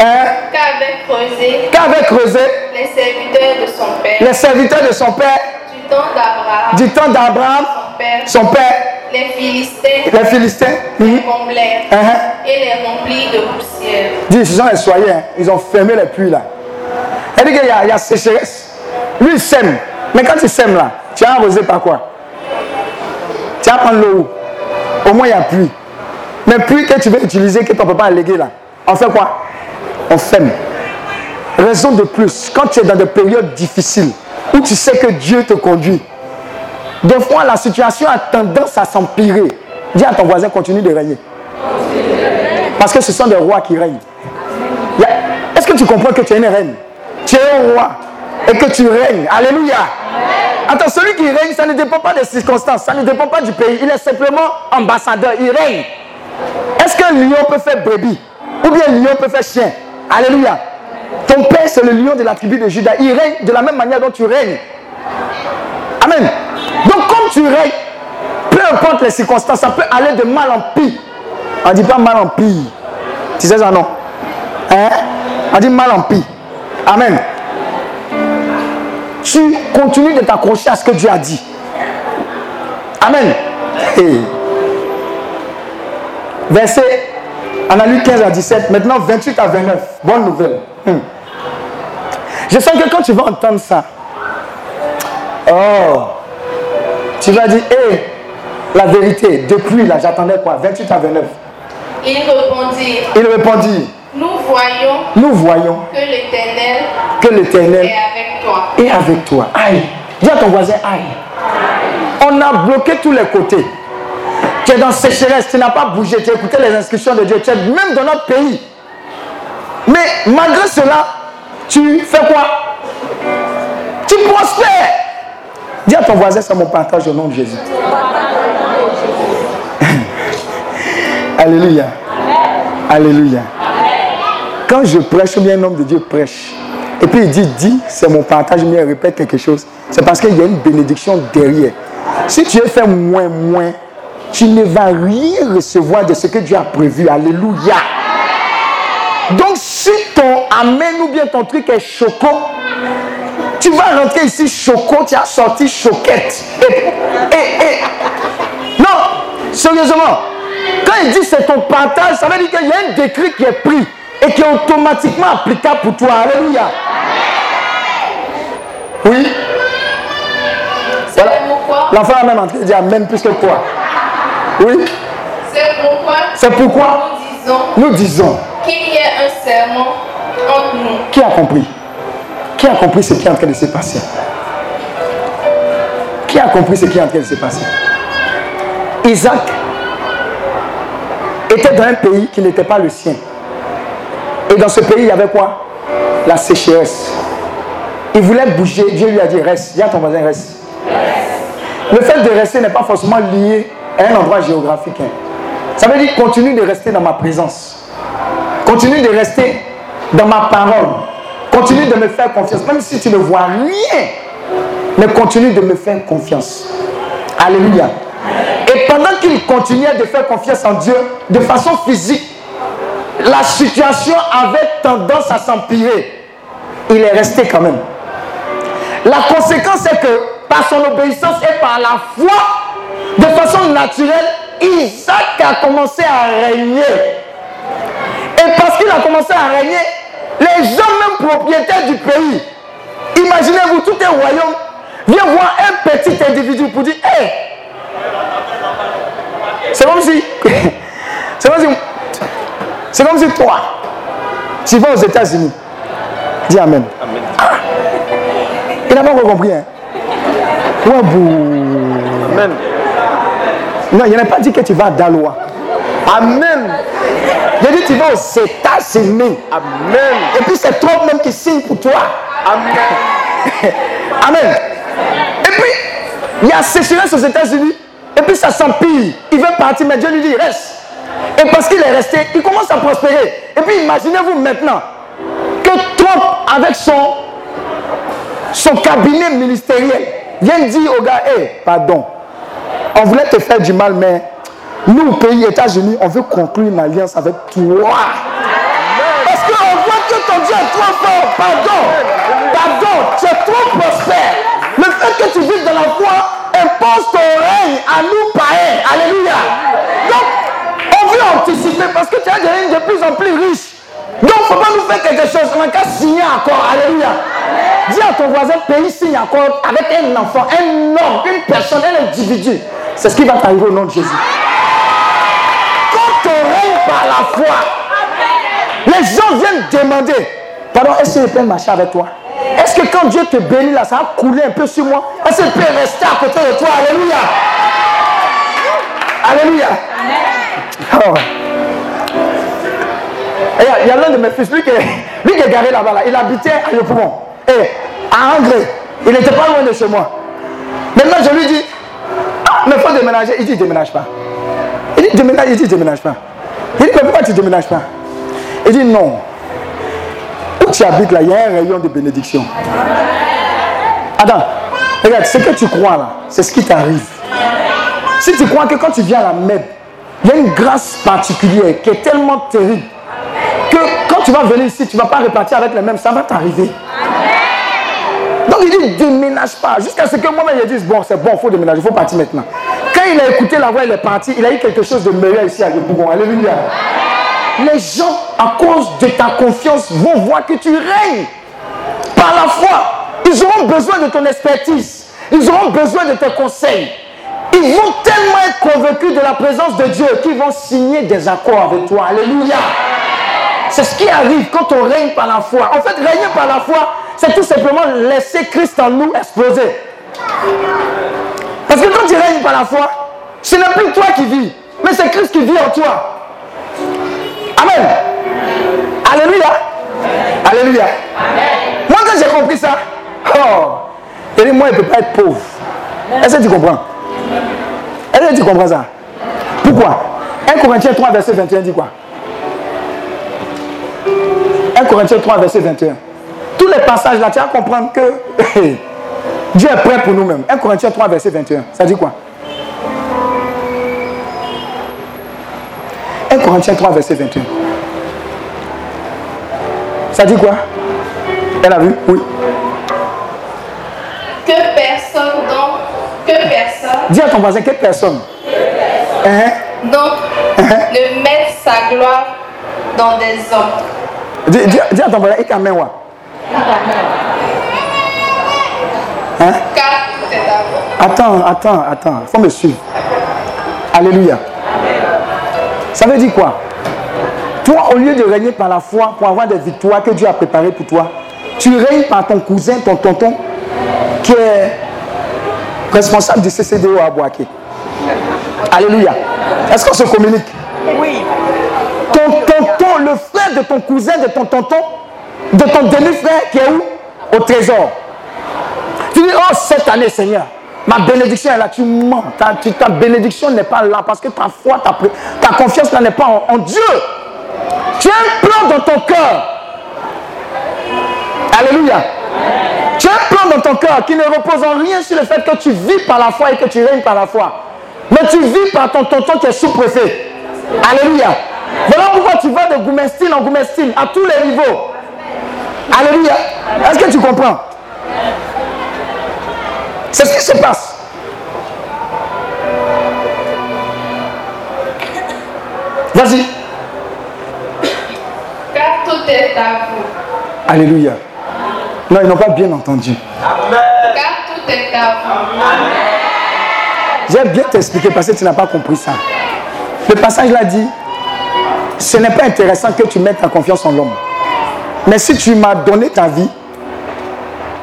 Hein, qu'avait creusé. Qu'avait creusé? Les serviteurs de son père. Les serviteurs de son père, du temps d'Abraham, du temps d'Abraham, son père, son père, les Philistins, les Philistins. les comblèrent Hein, et les remplis de poussière. Dis, ce sont les hein. ils ont fermé les puits là. Elle dit qu'il y, y a sécheresse. Lui, il sème. Mais quand il sème là, tu as arrosé par quoi? Tu vas prendre l'eau Au moins, il y a pluie. Mais pluie que tu veux utiliser, que ton papa a légué là, on fait quoi? On ferme. Raison de plus, quand tu es dans des périodes difficiles, où tu sais que Dieu te conduit, des fois la situation a tendance à s'empirer. Dis à ton voisin, continue de régner. Parce que ce sont des rois qui règnent. Est-ce que tu comprends que tu es une reine? Tu es un roi et que tu règnes. Alléluia. Attends, celui qui règne, ça ne dépend pas des circonstances, ça ne dépend pas du pays. Il est simplement ambassadeur, il règne. Est-ce qu'un lion peut faire brebis? Ou bien un lion peut faire chien? Alléluia. Ton père, c'est le lion de la tribu de Judas. Il règne de la même manière dont tu règnes. Amen. Donc, comme tu règnes, peu importe les circonstances, ça peut aller de mal en pire. On ne dit pas mal en pire. Tu sais ça, non? Hein? On dit mal en pire. Amen. Tu continues de t'accrocher à ce que Dieu a dit. Amen. Verset, on a lu 15 à 17, maintenant 28 à 29. Bonne nouvelle. Hmm. Je sens que quand tu vas entendre ça, oh, tu vas dire, hé, la vérité, depuis là, j'attendais quoi 28 à 29. Ils répondirent, Il répondit, nous voyons nous voyons que l'Éternel que l'Éternel est avec toi. est avec toi. Aïe. Dis à ton voisin, aïe. On a bloqué tous les côtés. Tu es dans sécheresse, tu n'as pas bougé, tu as écouté les instructions de Dieu, tu es même dans notre pays. Mais malgré cela, tu fais quoi? Tu prospères. Ton voisin, c'est mon partage au nom de Jésus. Alléluia. Alléluia. Quand je prêche, bien un homme de Dieu prêche, et puis il dit, dis, c'est mon partage, mais il répète quelque chose, c'est parce qu'il y a une bénédiction derrière. Si tu es fait moins, moins, tu ne vas rien recevoir de ce que Dieu a prévu. Alléluia. Donc si ton amen ou bien ton truc est choco, tu vas rentrer ici choco, tu as sorti choquette. Et, et, et- non, sérieusement, quand il dit c'est ton partage, ça veut dire qu'il y a un décret qui est pris et qui est automatiquement applicable pour toi. Alléluia. Oui. C'est Voilà. L'enfant a même entré, il dit Amen plus que toi. Oui. c'est pourquoi C'est pourquoi? Nous disons nous disons, qu'il y a un serment entre nous. qui a compris? Qui a compris ce qui est en train de se passer? Qui a compris ce qui est en train de se passer? Isaac était dans un pays qui n'était pas le sien. Et dans ce pays, il y avait quoi? La sécheresse. Il voulait bouger, Dieu lui a dit reste. Dis à ton voisin reste. Le fait de rester n'est pas forcément lié à un endroit géographique. hein. Ça veut dire continue de rester dans ma présence. Continue de rester dans ma parole. Continue de me faire confiance. Même si tu ne vois rien, mais continue de me faire confiance. Alléluia. Et pendant qu'il continuait de faire confiance en Dieu, de façon physique, la situation avait tendance à s'empirer. Il est resté quand même. La conséquence est que par son obéissance et par la foi, de façon naturelle, Isaac a commencé à régner. Et parce qu'il a commencé à régner, les gens même propriétaires du pays, imaginez-vous, tout un royaume vient voir un petit individu pour dire, hé, c'est comme si, c'est comme si, c'est comme si toi, tu vas aux États-Unis. Dis Amen. Ah. Il n'a pas encore compris. Hein? Bouh. Amen. Non, il n'a pas dit que tu vas à Daloa. Amen. A dit tu vas aux États-Unis. Amen. Et puis c'est toi même qui signe pour toi. Amen. Amen. Et puis, il y a sécheresse aux États-Unis. Et puis ça s'empire. Il veut partir, mais Dieu lui dit reste. Et parce qu'il est resté, il commence à prospérer. Et puis imaginez-vous maintenant que Trump, avec son, son cabinet ministériel, vient dire au gars, hé, pardon, on voulait te faire du mal, mais nous, pays États-Unis, on veut conclure une alliance avec toi. Parce qu'on voit que ton Dieu est trop fort. Pardon. Pardon. Tu es trop prospère. Le fait que tu vives dans la foi impose ton règne à nous païens. Alléluia. Donc, on veut anticiper parce que tu as règnes de plus en plus riches. Donc, il ne faut pas nous faire quelque chose. On n'a qu'à signer encore. Alléluia. Dis à ton voisin, pays signe encore avec un enfant, un homme, une personne, un individu. C'est ce qui va t'arriver au nom de Jésus. Par la foi, les gens viennent demander, pardon, est-ce que je peux marcher avec toi? Est-ce que quand Dieu te bénit là, ça va couler un peu sur moi? Est-ce que je peux rester à côté de toi? Alléluia. Alléluia. Et Il y a- a, l'un de mes fils, lui qui est, garé là-bas, là, il habitait à Yopougon. Et à Angré, il n'était pas loin de chez moi. Maintenant, je lui dis, ah, mais il faut déménager. Il dit, déménage pas. Il dit, déménage, il dit, déménage pas. Il dit, mais pourquoi tu ne déménages pas Il dit, non. Où tu habites là, il y a un rayon de bénédiction. Attends, regarde, ce que tu crois là, c'est ce qui t'arrive. Si tu crois que quand tu viens à la MEB, il y a une grâce particulière qui est tellement terrible que quand tu vas venir ici, tu ne vas pas repartir avec les mêmes, ça va t'arriver. Donc il dit déménage pas. Jusqu'à ce que moi-même je dise bon, c'est bon, il faut déménager, il faut partir maintenant. Quand il a écouté la voix, il est parti, il a eu quelque chose de meilleur ici à Yopougon. Alléluia. Les gens, à cause de ta confiance, vont voir que tu règnes par la foi. Ils auront besoin de ton expertise. Ils auront besoin de tes conseils. Ils vont tellement être convaincus de la présence de Dieu qu'ils vont signer des accords avec toi. Alléluia. C'est ce qui arrive quand on règne par la foi. En fait, régner par la foi, c'est tout simplement laisser Christ en nous exploser. Parce que quand tu règnes par la foi, ce n'est plus toi qui vis, mais c'est Christ qui vit en toi. Amen. Alléluia. Alléluia. Moi, quand j'ai compris ça, oh, dit, moi, il ne peut pas être pauvre. Est-ce que tu comprends? Est-ce que tu comprends ça? Pourquoi? 1 Corinthiens 3, verset 21 dit quoi? 1 Corinthiens 3, verset 21. Tous les passages là, tu vas comprendre que Dieu est prêt pour nous-mêmes. 1 Corinthiens 3, verset 21. Ça dit quoi? 1 Corinthiens 3, verset 21. Ça dit quoi? Elle a vu? Oui. Que personne donc, que personne Dis à ton voisin, quelle personne Hein? donc ne mette sa gloire dans des hommes. dis, dis- dis à ton voisin, et quand même. Hein? Attends, attends, attends. Il faut me suivre. Alléluia. Ça veut dire quoi? Toi, au lieu de régner par la foi pour avoir des victoires que Dieu a préparées pour toi, tu règnes par ton cousin, ton tonton, qui est responsable du CCDO à Boaké. Alléluia. Est-ce qu'on se communique? Oui. ton tonton, le frère de ton cousin, de ton tonton, de ton demi-frère qui est où? Au trésor. Tu dis, oh, cette année, Seigneur, ma bénédiction est là. Tu mens. Ta, ta bénédiction n'est pas là parce que ta foi, ta, ta confiance n'est pas en, en Dieu. Tu as un plan dans ton cœur. Alléluia. Tu as un plan dans ton cœur qui ne repose en rien sur le fait que tu vis par la foi et que tu règnes par la foi. Mais tu vis par ton tonton qui est sous-préfet. Alléluia. Voilà pourquoi tu vas de Goumestine en Goumestine à tous les niveaux. Alléluia. Est-ce que tu comprends? C'est ce qui se passe. Vas-y. Car tout est à vous. Alléluia. Non, ils n'ont pas bien entendu. Car tout est à vous. J'ai bien t'expliqué parce que tu n'as pas compris ça. Le passage l'a dit, ce n'est pas intéressant que tu mettes ta confiance en l'homme. Mais si tu m'as donné ta vie,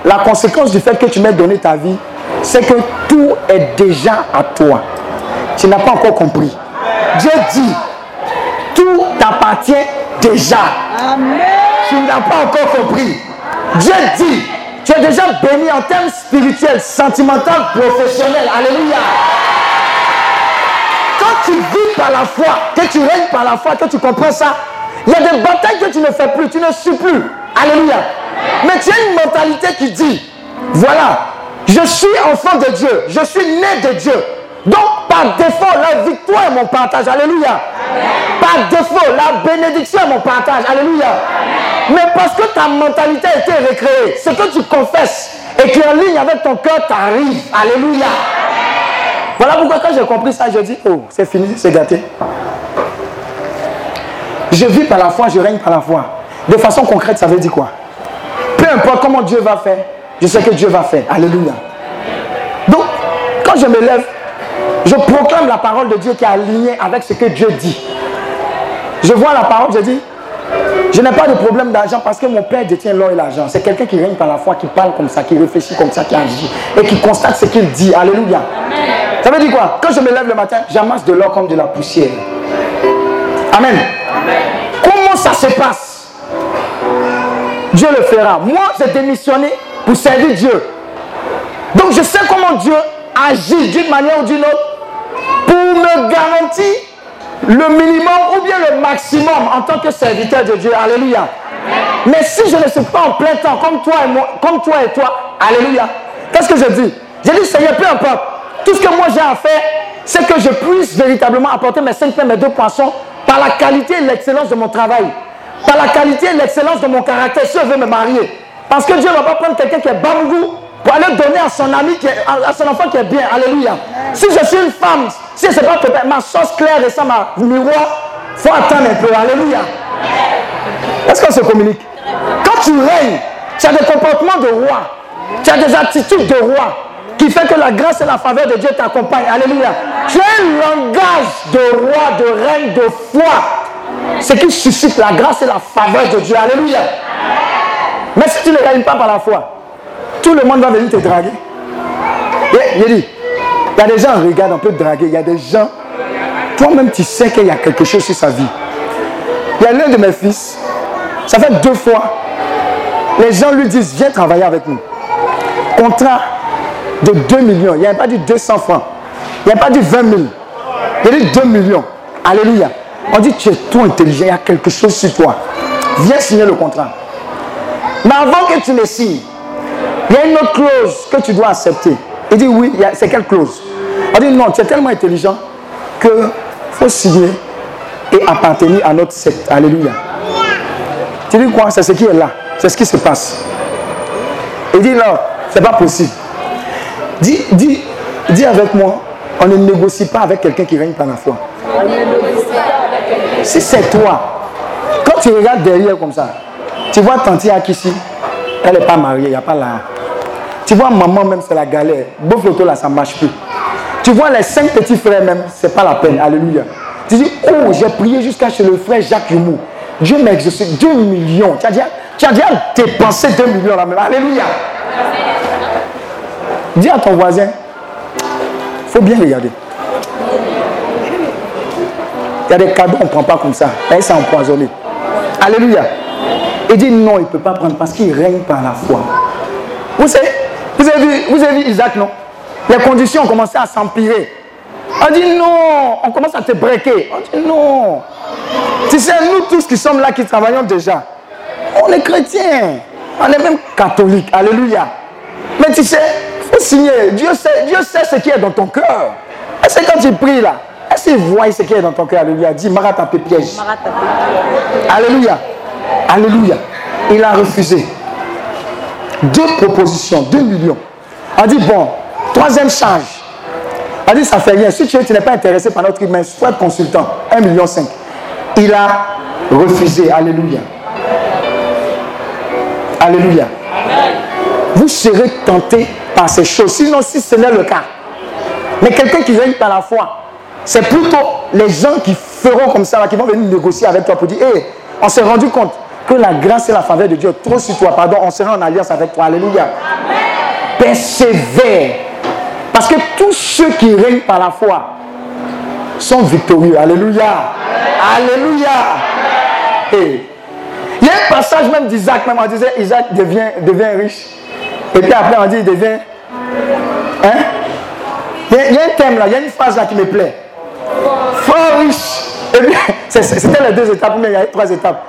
la conséquence du fait que tu m'aies donné ta vie, c'est que tout est déjà à toi. Tu n'as pas encore compris. Dieu dit, tout t'appartient déjà. Tu n'as pas encore compris. Dieu dit, tu es déjà béni en termes spirituels, sentimentaux, professionnels. Alléluia. Quand tu vis par la foi, que tu règnes par la foi, que tu comprends ça, il y a des batailles que tu ne fais plus, tu ne suis plus. Alléluia. Mais tu as une mentalité qui dit, voilà, je suis enfant de Dieu, je suis né de Dieu. Donc, par défaut, la victoire est mon partage. Alléluia. Par défaut, la bénédiction est mon partage. Alléluia. Mais parce que ta mentalité a été recréée, ce que tu confesses et qui est en ligne avec ton cœur t'arrive. Alléluia. Voilà pourquoi quand j'ai compris ça, je dis, oh, c'est fini, c'est gâté. Je vis par la foi, je règne par la foi. De façon concrète, ça veut dire quoi? Peu importe comment Dieu va faire, je sais que Dieu va faire. Alléluia. Donc, quand je me lève, je proclame la parole de Dieu qui est alignée avec ce que Dieu dit. Je vois la parole, je dis, je n'ai pas de problème d'argent parce que mon père détient l'or et l'argent. C'est quelqu'un qui règne par la foi, qui parle comme ça, qui réfléchit comme ça, qui agit et qui constate ce qu'il dit. Alléluia. Ça veut dire quoi? Quand je me lève le matin, j'amasse de l'or comme de la poussière. Amen. Comment ça se passe? Dieu le fera. Moi, j'ai démissionné pour servir Dieu. Donc je sais comment Dieu agit d'une manière ou d'une autre pour me garantir le minimum ou bien le maximum en tant que serviteur de Dieu. Alléluia. Mais si je ne suis pas en plein temps comme toi et moi, comme toi et toi, Alléluia. Qu'est-ce que je dis? Je dis Seigneur, peu importe. Tout ce que moi j'ai à faire, c'est que je puisse véritablement apporter mes cinq pains, mes deux poissons par la qualité et l'excellence de mon travail, par la qualité et l'excellence de mon caractère. Si je veux me marier, parce que Dieu ne va pas prendre quelqu'un qui est bambou pour aller donner à son ami, à son enfant qui est bien. Alléluia. Si je suis une femme, si c'est pas peut-être ma sauce claire et ça, ma miroir, faut attendre un peu. Alléluia. Est-ce qu'on se communique? Quand tu règnes, tu as des comportements de roi, tu as des attitudes de roi qui fait que la grâce et la faveur de Dieu t'accompagnent. Alléluia. Tu as un langage de roi, de reine, de foi. Ce qui suscite la grâce et la faveur de Dieu. Alléluia. Mais si tu ne règnes pas par la foi, tout le monde va venir te draguer. Et, il dit, il y a des gens, regarde, on peut draguer. Il y a des gens, toi-même tu sais qu'il y a quelque chose sur sa vie. Il y a l'un de mes fils, ça fait deux fois, les gens lui disent, viens travailler avec nous. Contrat de 2 millions. Il n'y a pas dit 200 francs. Il n'y a pas dit 20 000. Il a dit 2 millions. Alléluia. On dit, tu es trop intelligent, il y a quelque chose sur toi. Viens signer le contrat. Mais avant que tu ne signes, il y a une autre clause que tu dois accepter. Il dit, oui, c'est quelle clause? On dit, non, tu es tellement intelligent que faut signer et appartenir à notre secte. Alléluia. Tu dis quoi? C'est ce qui est là. C'est ce qui se passe. Il dit non, c'est pas possible. Dis, dis, dis avec moi, on ne négocie pas avec quelqu'un qui règne par la foi. Si c'est toi, quand tu regardes derrière comme ça, tu vois Tanti Akishi, elle n'est pas mariée, il n'y a pas là. Tu vois maman même, c'est la galère. Beau photo là, ça ne marche plus. Tu vois les cinq petits frères même, c'est pas la peine. Alléluia. Tu dis, oh, j'ai prié jusqu'à chez le frère Jacques Yumou. Dieu m'a exaucé 2 millions. Tu as déjà, dépensé 2 millions là même. Alléluia. Dis à ton voisin, il faut bien regarder. Il y a des cadeaux, on ne prend pas comme ça. Et c'est empoisonné. Alléluia. Il dit non, il ne peut pas prendre parce qu'il règne par la foi. Vous savez, vous avez vu, vous avez vu Isaac, non? Les conditions ont commencé à s'empirer. On dit non, on commence à te breaker. On dit non. Tu sais, nous tous qui sommes là, qui travaillons déjà, on est chrétiens. On est même catholiques. Alléluia. Mais tu sais, il faut signer. Dieu sait, Dieu sait ce qui est dans ton cœur. Et c'est quand tu pries là. Est-ce qu'il voit ce qui est dans ton cœur? Alléluia. Dis Maratapé piège. Alléluia. Alléluia. Il a refusé. Deux propositions, deux millions. On dit bon, troisième charge. On dit ça fait rien. Si tu, n'es pas intéressé par notre humain, sois consultant. 1,5 million. Il a refusé. Alléluia. Alléluia. Vous serez tenté par ces choses. Sinon, si ce n'est le cas. Mais quelqu'un qui vient par la foi, c'est plutôt les gens qui feront comme ça, qui vont venir négocier avec toi pour dire, hé, on s'est rendu compte que la grâce et la faveur de Dieu trop sur toi, pardon, on sera en alliance avec toi. Alléluia. Persévère. Parce que tous ceux qui règnent par la foi sont victorieux. Alléluia. Alléluia. Il y a un passage même d'Isaac, même on disait Isaac devient, devient riche. Et puis après on dit il devient. Hein? Il y, a, un thème là, il y a une phrase là qui me plaît. Fort riche. C'était les deux étapes, mais il y a trois étapes.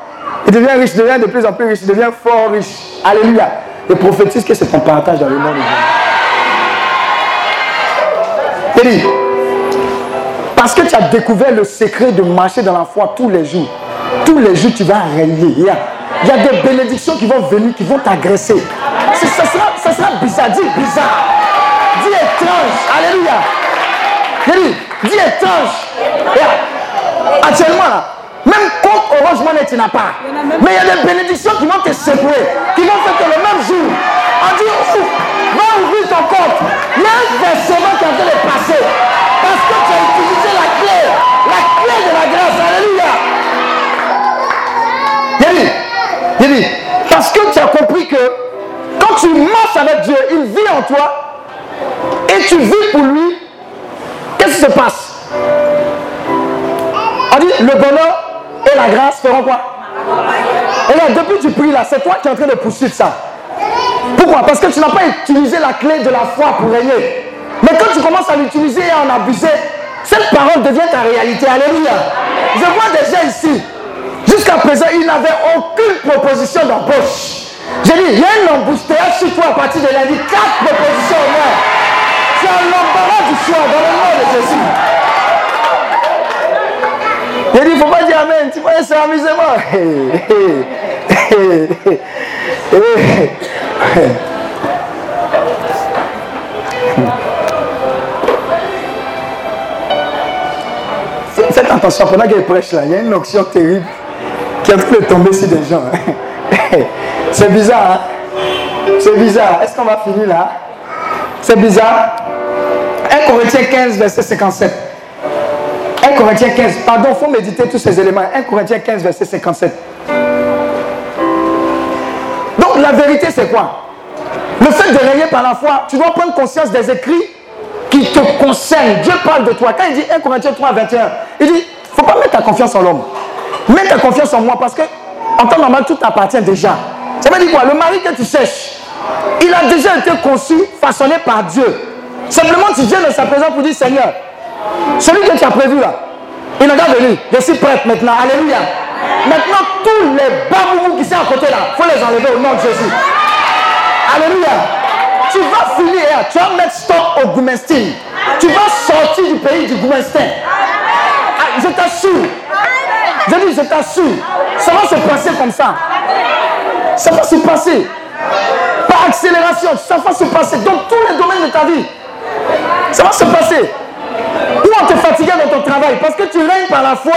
Il devient riche, il devient de plus en plus riche, il devient fort riche. Alléluia. Et prophétise que c'est ton partage dans le monde. Il dit, parce que tu as découvert le secret de marcher dans la foi tous les jours. Tous les jours, tu vas régner. Il y a, des bénédictions qui vont venir, qui vont t'agresser. Ça sera, ça sera bizarre. Dis bizarre. Dis étrange. Alléluia. Il dit, dis étrange. Actuellement, là, même compte Orange Money, tu n'as pas. Mais il y a des bénédictions qui vont te secouer, qui vont faire que le même jour, on dit, ouf, va ouvrir ton compte. Il y a un versement qui est en train de passer. Parce que tu as utilisé la clé, la clé de la grâce. Alléluia. Il dit, il dit, parce que tu as compris que quand tu marches avec Dieu, il vit en toi et tu vis pour lui, qu'est-ce qui se passe? On dit, le bonheur et la grâce feront quoi? Et là, depuis que tu pries là, c'est toi qui es en train de poursuivre ça. Pourquoi? Parce que tu n'as pas utilisé la clé de la foi pour régner. Mais quand tu commences à l'utiliser et à en abuser, cette parole devient ta réalité. Alléluia. Je vois des gens ici. Jusqu'à présent, ils n'avaient aucune proposition d'embauche. J'ai dit, il y a embouteillage sur toi à partir de lundi. Quatre propositions au moins. C'est un l'embarras du choix dans le nom de Jésus. Dit, il ne faut pas dire Amen. Tu vois, c'est amusement. Faites attention, pendant qu'il prêche là, il y a une onction terrible qui est en de tomber sur des gens. C'est bizarre, hein? C'est bizarre. Est-ce qu'on va finir là? C'est bizarre. 1 Corinthiens 15, verset 57. 1 Corinthiens 15. Pardon, il faut méditer tous ces éléments. 1 Corinthiens 15, verset 57. Donc la vérité, c'est quoi? Le fait de régner par la foi, tu dois prendre conscience des écrits qui te concernent. Dieu parle de toi. Quand il dit 1 Corinthiens 3, 21, il dit, il ne faut pas mettre ta confiance en l'homme. Mets ta confiance en moi parce que en temps normal, tout t'appartient déjà. Ça veut dire quoi? Le mari que tu cherches, il a déjà été conçu, façonné par Dieu. Simplement, tu viens de sa présence pour dire, Seigneur, celui que tu as prévu là, il pas venu. Je suis prête maintenant. Alléluia. Maintenant, tous les baboumous qui sont à côté là, il faut les enlever au nom de Jésus. Alléluia. Tu vas finir, tu vas mettre stop au Goumestin. Tu vas sortir du pays du Goumestin. Ah, je t'assure. Je dis, je t'assure. Ça va se passer comme ça. Ça va se passer. Par accélération, ça va se passer dans tous les domaines de ta vie. Ça va se passer. On te fatigué dans ton travail parce que tu règnes par la foi.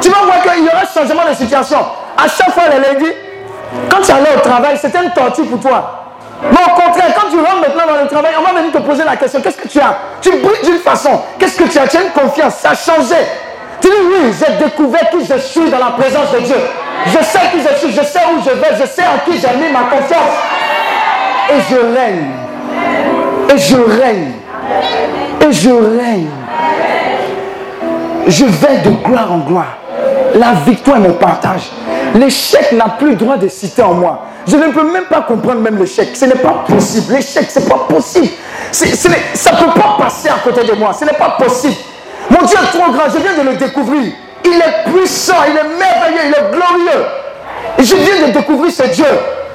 Tu vas voir qu'il y aura changement de situation. À chaque fois, les lundis, quand tu allais au travail, c'était une torture pour toi. Mais au contraire, quand tu rentres maintenant dans le travail, on va venir te poser la question qu'est-ce que tu as Tu brilles d'une façon. Qu'est-ce que tu as Tu as une confiance. Ça a changé. Tu dis oui, j'ai découvert qui je suis dans la présence de Dieu. Je sais qui je suis, je sais où je vais, je sais en qui j'ai mis ma confiance. Et je règne. Et je règne. Et je règne. Je vais de gloire en gloire. La victoire est mon partage. L'échec n'a plus droit de citer en moi. Je ne peux même pas comprendre même l'échec. Ce n'est pas possible. L'échec, ce n'est pas possible. ça ne peut pas passer à côté de moi. Ce n'est pas possible. Mon Dieu est trop grand. Je viens de le découvrir. Il est puissant, il est merveilleux, il est glorieux. Je viens de découvrir ce Dieu.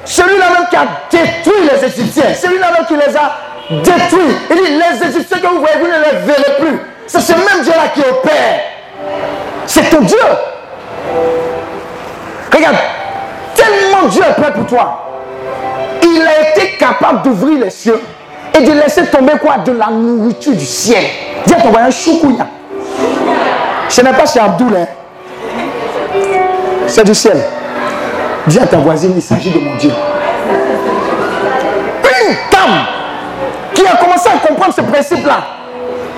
Celui-là même qui a détruit les Égyptiens. Celui-là même qui les a détruits. Il dit, les Égyptiens que vous voyez, vous ne les verrez plus. C'est ce même Dieu-là qui opère. C'est ton Dieu. Regarde, tellement Dieu est prêt pour toi. Il a été capable d'ouvrir les cieux et de laisser tomber quoi? De la nourriture du ciel. Dis à ton voisin, choukouya. Ce n'est pas chez Abdoul, hein. c'est du ciel. Dis à ta voisine, il s'agit de mon Dieu. Une dame à comprendre ce principe-là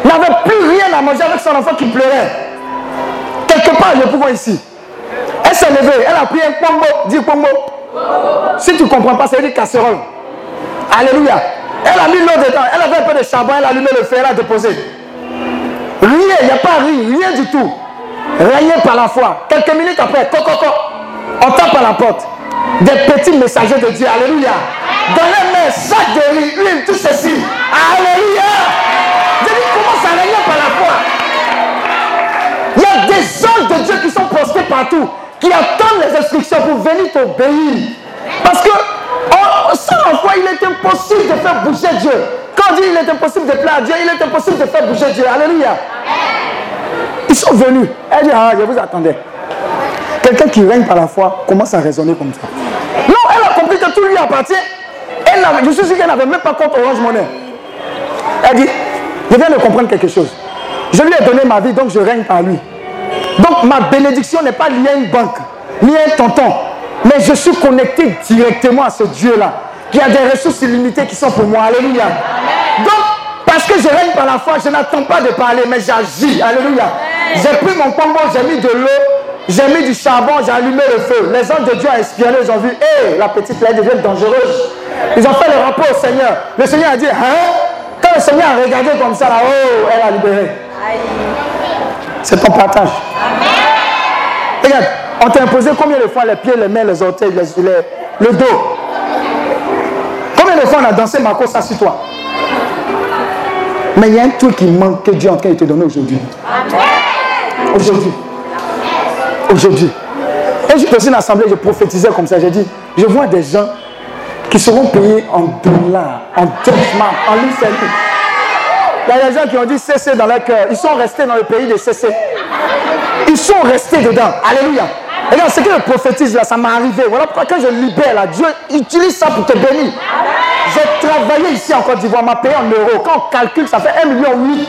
n'avait plus rien à manger avec son enfant qui pleurait. Quelque part, le pouvoir ici. Elle s'est levée, elle a pris un pombo, dis pombo. Si tu ne comprends pas, c'est une casserole. Alléluia. Elle a mis l'eau dedans, elle avait un peu de charbon, elle a allumé le feu, elle a déposé. Rien, il n'y a pas rien, rien du tout. Rien par la foi. Quelques minutes après, coco, on tape à la porte. Des petits messagers de Dieu, Alléluia. Dans les mains, sac de riz, huile, tout ceci. Alléluia. Je dis, comment ça régner par la foi Il y a des anges de Dieu qui sont postés partout qui attendent les instructions pour venir t'obéir. Parce que oh, sans la foi, il est impossible de faire bouger Dieu. Quand on dit il est impossible de plaire à Dieu, il est impossible de faire bouger Dieu. Alléluia. Ils sont venus. Elle dit, ah, je vous attendais. Quelqu'un qui règne par la foi commence à raisonner comme ça. Non, elle a compris que tout lui appartient. Elle je suis sûr qu'elle n'avait même pas compte Orange Monnaie. Elle dit, je viens de comprendre quelque chose. Je lui ai donné ma vie, donc je règne par lui. Donc ma bénédiction n'est pas liée à une banque, ni à un tonton. Mais je suis connecté directement à ce Dieu-là, qui a des ressources illimitées qui sont pour moi. Alléluia. Donc, parce que je règne par la foi, je n'attends pas de parler, mais j'agis. Alléluia. J'ai pris mon pombo, j'ai mis de l'eau, j'ai mis du charbon, j'ai allumé le feu. Les anges de Dieu ont espionné, ils ont vu, hé, la petite là devient dangereuse. Ils ont fait le rapport au Seigneur. Le Seigneur a dit, hein? Quand le Seigneur a regardé comme ça, là, oh, elle a libéré. C'est ton partage. Regarde, on t'a imposé combien de fois les pieds, les mains, les orteils, les, le dos? Combien de fois on a dansé Marco sur toi? Mais il y a un truc qui manque que Dieu est en train de te donner aujourd'hui. Aujourd'hui. Aujourd'hui. Et je suis une assemblée, je prophétisais comme ça. J'ai dit, je vois des gens qui seront payés en dollars, en dollars, en livres il y a des gens qui ont dit cesser dans leur cœur. Ils sont restés dans le pays de cesser. Ils sont restés dedans. Alléluia. Regarde, ce que je prophétise là, ça m'est arrivé. Voilà pourquoi quand je libère là, Dieu utilise ça pour te bénir. J'ai travaillé ici en Côte d'Ivoire, m'a payé en euros. Quand on calcule, ça fait 1,8 million.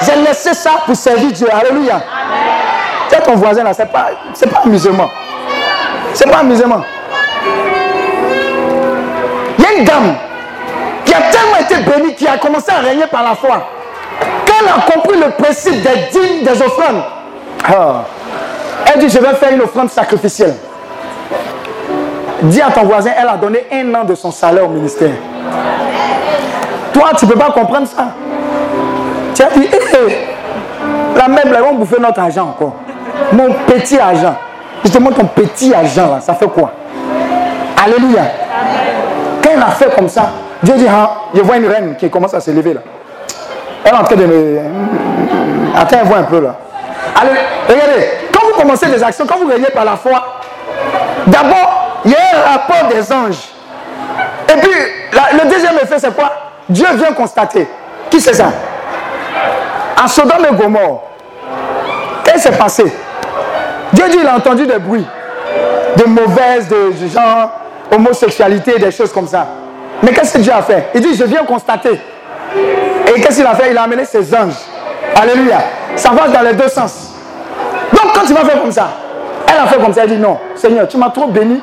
J'ai laissé ça pour servir Dieu. Alléluia. Ton voisin là, c'est pas, c'est pas amusement. C'est pas amusement. Il y a une dame qui a tellement été béni, qui a commencé à régner par la foi. Quand elle a compris le principe des dîmes, des offrandes, ah, elle dit, je vais faire une offrande sacrificielle. Dis à ton voisin, elle a donné un an de son salaire au ministère. Toi, tu ne peux pas comprendre ça. Tu as dit, la même, là, on bouffer notre argent encore. Mon petit argent. Justement, ton petit argent, là, ça fait quoi? Alléluia. Quand elle a fait comme ça, Dieu dit, hein, je vois une reine qui commence à se lever là. Elle est en train de me... Attends, voit un peu là. Allez, regardez, quand vous commencez des actions, quand vous régnez par la foi, d'abord, il y a un rapport des anges. Et puis, le deuxième effet, c'est quoi? Dieu vient constater. Qui c'est ça? En Sodome et Gomorre, qui s'est passé Dieu dit, il a entendu des bruits. de mauvaises, de genre homosexualité, des choses comme ça. Mais qu'est-ce que Dieu a fait? Il dit, je viens constater. Et qu'est-ce qu'il a fait? Il a amené ses anges. Alléluia. Ça va dans les deux sens. Donc quand tu vas faire comme ça, elle a fait comme ça, elle dit non, Seigneur, tu m'as trop béni,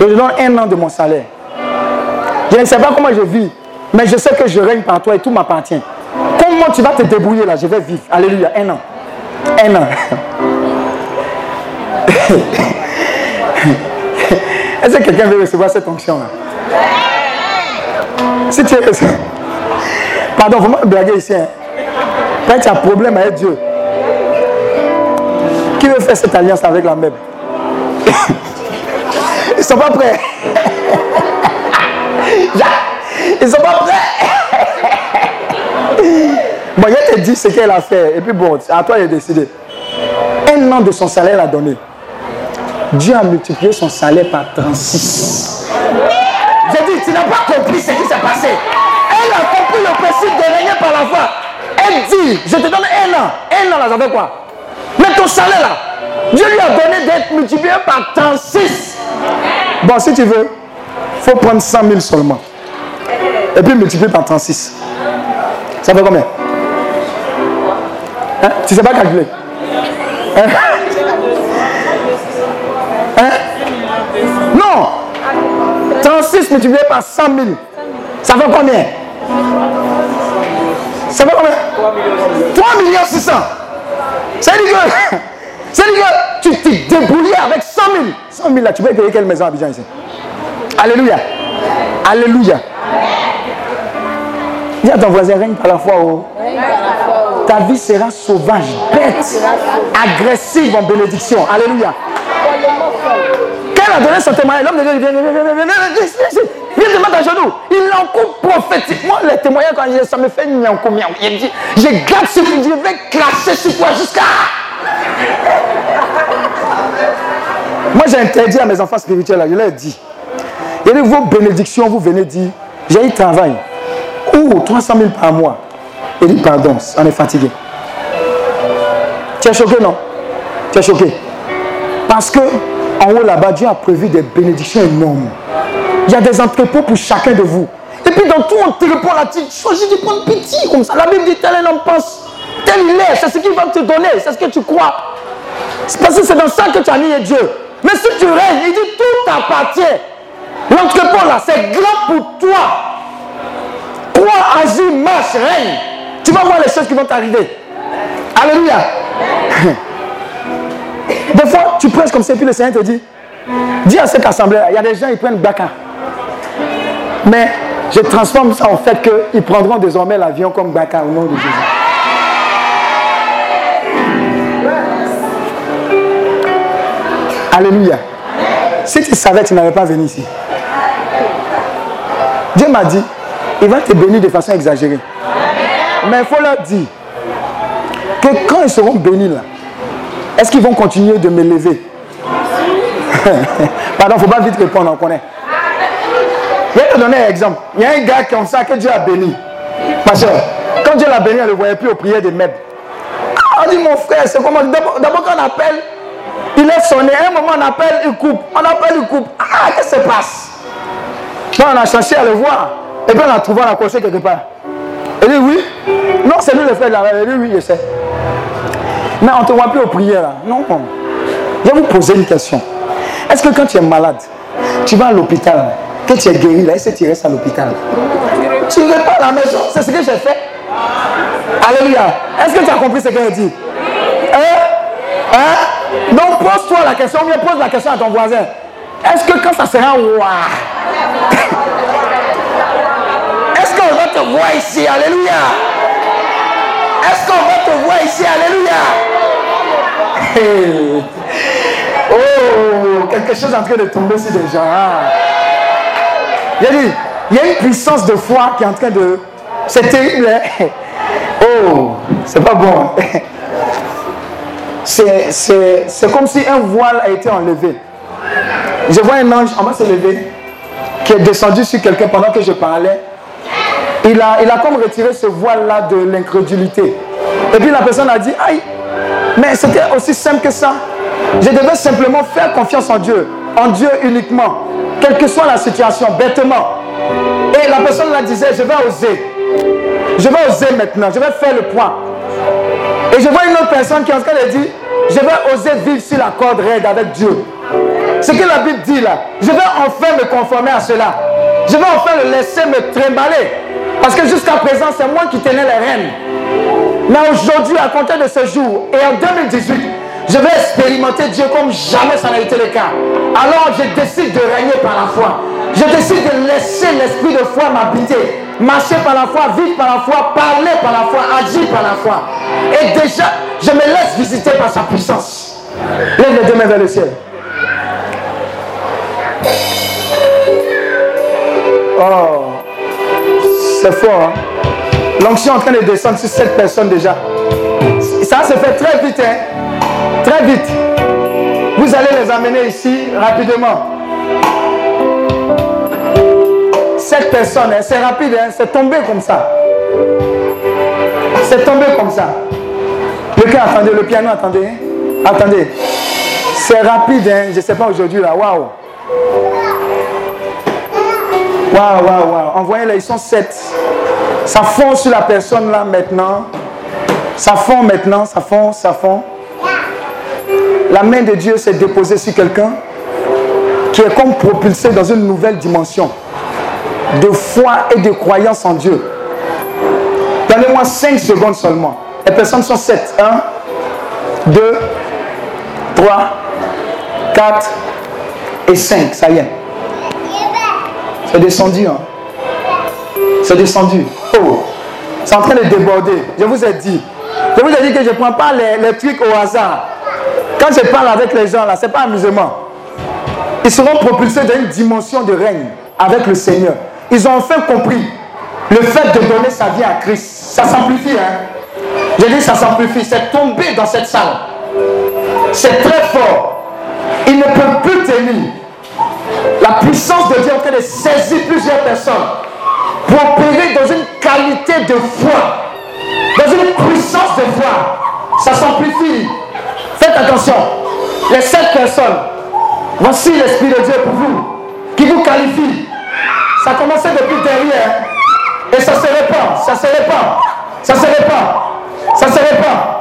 je donne un an de mon salaire. Je ne sais pas comment je vis, mais je sais que je règne par toi et tout m'appartient. Comment tu vas te débrouiller là? Je vais vivre. Alléluia, un an. Un an. Est-ce que quelqu'un veut recevoir cette onction là Si tu es Pardon, vous me blaguer ici. Hein? Quand tu as un problème avec Dieu, qui veut faire cette alliance avec la même? Ils ne sont pas prêts. Ils ne sont pas prêts. Bon, il te dit ce qu'elle a fait. Et puis bon, à toi de décider. Un an de son salaire a donné. Dieu a multiplié son salaire par 36. J'ai dit, tu n'as pas compris ce qui s'est passé. Elle a compris le principe de régner par la foi. Elle dit, je te donne un an. Un an, là, ça fait quoi? Mais ton salaire, là, Dieu lui a donné d'être multiplié par 36. Bon, si tu veux, il faut prendre 100 000 seulement. Et puis multiplier par 36. Ça fait combien? Hein? Tu ne sais pas calculer hein? Hein? Non 36 multiplié par 100 000. Ça fait combien? Ça fait combien? 3 millions 600. C'est dire c'est que tu t'es débrouillé avec 100 000. 100 000 là, tu peux payer quelle maison à Abidjan ici? Alléluia. Alléluia. Dis à ton voisin, règne par la foi. Oh. Ta vie sera sauvage, bête, agressive en bénédiction. Alléluia. Quand elle a donné son témoignage, l'homme de Dieu vient, viens, mettre à genoux. Il l'encoupe prophétiquement. Les témoignages, quand je, ça me fait miancou, miancou. Il dit, je garde ce que je vais sur toi jusqu'à. Moi, j'ai interdit à mes enfants spirituels, je leur ai dit, il a vos bénédictions, vous venez dire, j'ai eu travail. Ou 300 000 par mois. Il dit, pardon, on est fatigué. Tu es choqué, non? Tu es choqué. Parce que en haut là-bas, Dieu a prévu des bénédictions énormes. Il y a des entrepôts pour chacun de vous. Et puis dans tout entrepôt là, tu choisis de prendre petit comme ça. La Bible dit tel un homme pense, tel il est, c'est ce qu'il va te donner, c'est ce que tu crois. C'est parce que c'est dans ça que tu as mis Dieu. Mais si tu règnes, il dit tout t'appartient. L'entrepôt là, c'est grand pour toi. Crois, agis, marche, règne. Tu vas voir les choses qui vont t'arriver. Alléluia. Des fois, tu prêches comme ça, puis le Seigneur te dit, dis à cette assemblée, il y a des gens, ils prennent Baka. Mais je transforme ça en fait qu'ils prendront désormais l'avion comme Baka au nom de Jésus. Alléluia. Si tu savais, tu n'avais pas venu ici. Dieu m'a dit, il va te bénir de façon exagérée. Mais il faut leur dire que quand ils seront bénis là, est-ce qu'ils vont continuer de me lever? Pardon, il ne faut pas vite répondre, on connaît. Je vais te donner un exemple. Il y a un gars comme ça que Dieu a béni. Ma soeur, quand Dieu l'a béni, elle ne le voyait plus aux prières des maîtres. On dit, mon frère, c'est comment? D'abord, quand on appelle, il est sonné. À un moment, on appelle, il coupe. On appelle, il coupe. Ah, qu'est-ce qui se passe? On a cherché à le voir. Et puis, on a trouvé, on a quelque part. Il dit, oui. Non, c'est lui le frère de la Il dit, oui, je sais. Mais on ne te voit plus aux prières. Là. Non. Je vais vous poser une question. Est-ce que quand tu es malade, tu vas à l'hôpital, que tu es guéri, là, est-ce que tu restes à l'hôpital? Tu ne pas à la maison. C'est ce que j'ai fait. Alléluia. Est-ce que tu as compris ce qu'elle dit? Hein? Hein? Donc pose-toi la question, bien pose la question à ton voisin. Est-ce que quand ça sera waouh Est-ce qu'on va te voir ici? Alléluia. Est-ce qu'on va te voir ici? Alléluia. Oh, quelque chose en train de tomber sur des gens. Hein. Il, y a il y a une puissance de foi qui est en train de... C'est terrible. Hein. Oh, c'est pas bon. C'est comme si un voile a été enlevé. Je vois un ange en bas se lever qui est descendu sur quelqu'un pendant que je parlais. Il a, comme retiré ce voile-là de l'incrédulité. Et puis la personne a dit, aïe, mais c'était aussi simple que ça. Je devais simplement faire confiance en Dieu. en Dieu uniquement, quelle que soit la situation, bêtement. Et la personne là disait, je vais oser. Je vais oser maintenant, je vais faire le point. Et je vois une autre personne qui est en train de dire, je vais oser vivre sur la corde raide avec Dieu. Ce que la Bible dit là, je vais enfin me conformer à cela. Je vais enfin le laisser me trimballer. Parce que jusqu'à présent, c'est moi qui tenais les rênes. Mais aujourd'hui, à compter de ce jour et en 2018, je vais expérimenter Dieu comme jamais ça n'a été le cas. Alors je décide de régner par la foi. Je décide de laisser l'esprit de foi m'habiter. Marcher par la foi, vivre par la foi, parler par la foi, agir par la foi. Et déjà, je me laisse visiter par sa puissance. Lève les deux mains vers le ciel. Oh, c'est fort. Hein? L'onction est en train de descendre sur cette personne déjà. Ça se fait très vite. Hein? Très vite. Vous allez les amener ici rapidement. Cette personne, hein, c'est rapide, hein, c'est tombé comme ça. C'est tombé comme ça. Le cœur, attendez, le piano, attendez. Attendez. C'est rapide, hein, je ne sais pas aujourd'hui là. Waouh. Waouh, waouh, waouh. Envoyez-les, ils sont sept. Ça fond sur la personne là maintenant. Ça fond maintenant, ça fond, ça fond. La main de Dieu s'est déposée sur quelqu'un qui est comme propulsé dans une nouvelle dimension de foi et de croyance en Dieu. Donnez-moi 5 secondes seulement. Les personnes sont 7. 1, 2, 3, 4 et 5. Ça y est. C'est descendu. Hein. C'est descendu. Oh. C'est en train de déborder. Je vous ai dit. Je vous ai dit que je ne prends pas les, trucs au hasard. Quand je parle avec les gens là, ce n'est pas amusement. Ils seront propulsés dans une dimension de règne avec le Seigneur. Ils ont enfin compris le fait de donner sa vie à Christ. Ça s'amplifie, hein. Je dis ça s'amplifie. C'est tombé dans cette salle. C'est très fort. Ils ne peuvent plus tenir. La puissance de Dieu est en train de saisir plusieurs personnes pour opérer dans une qualité de foi, dans une puissance de foi. Ça s'amplifie. Faites attention. Les sept personnes, voici l'Esprit de Dieu pour vous, qui vous qualifie. Ça a commencé depuis derrière. Et ça se répand, ça se répand, ça se répand, ça se répand,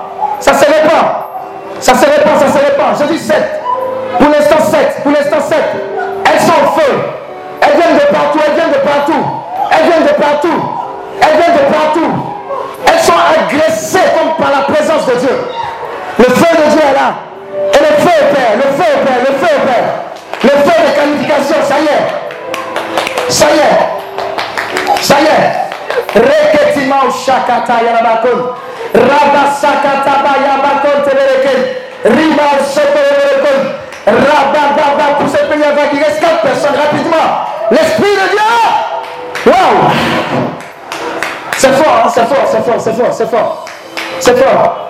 fort, c'est fort, c'est fort.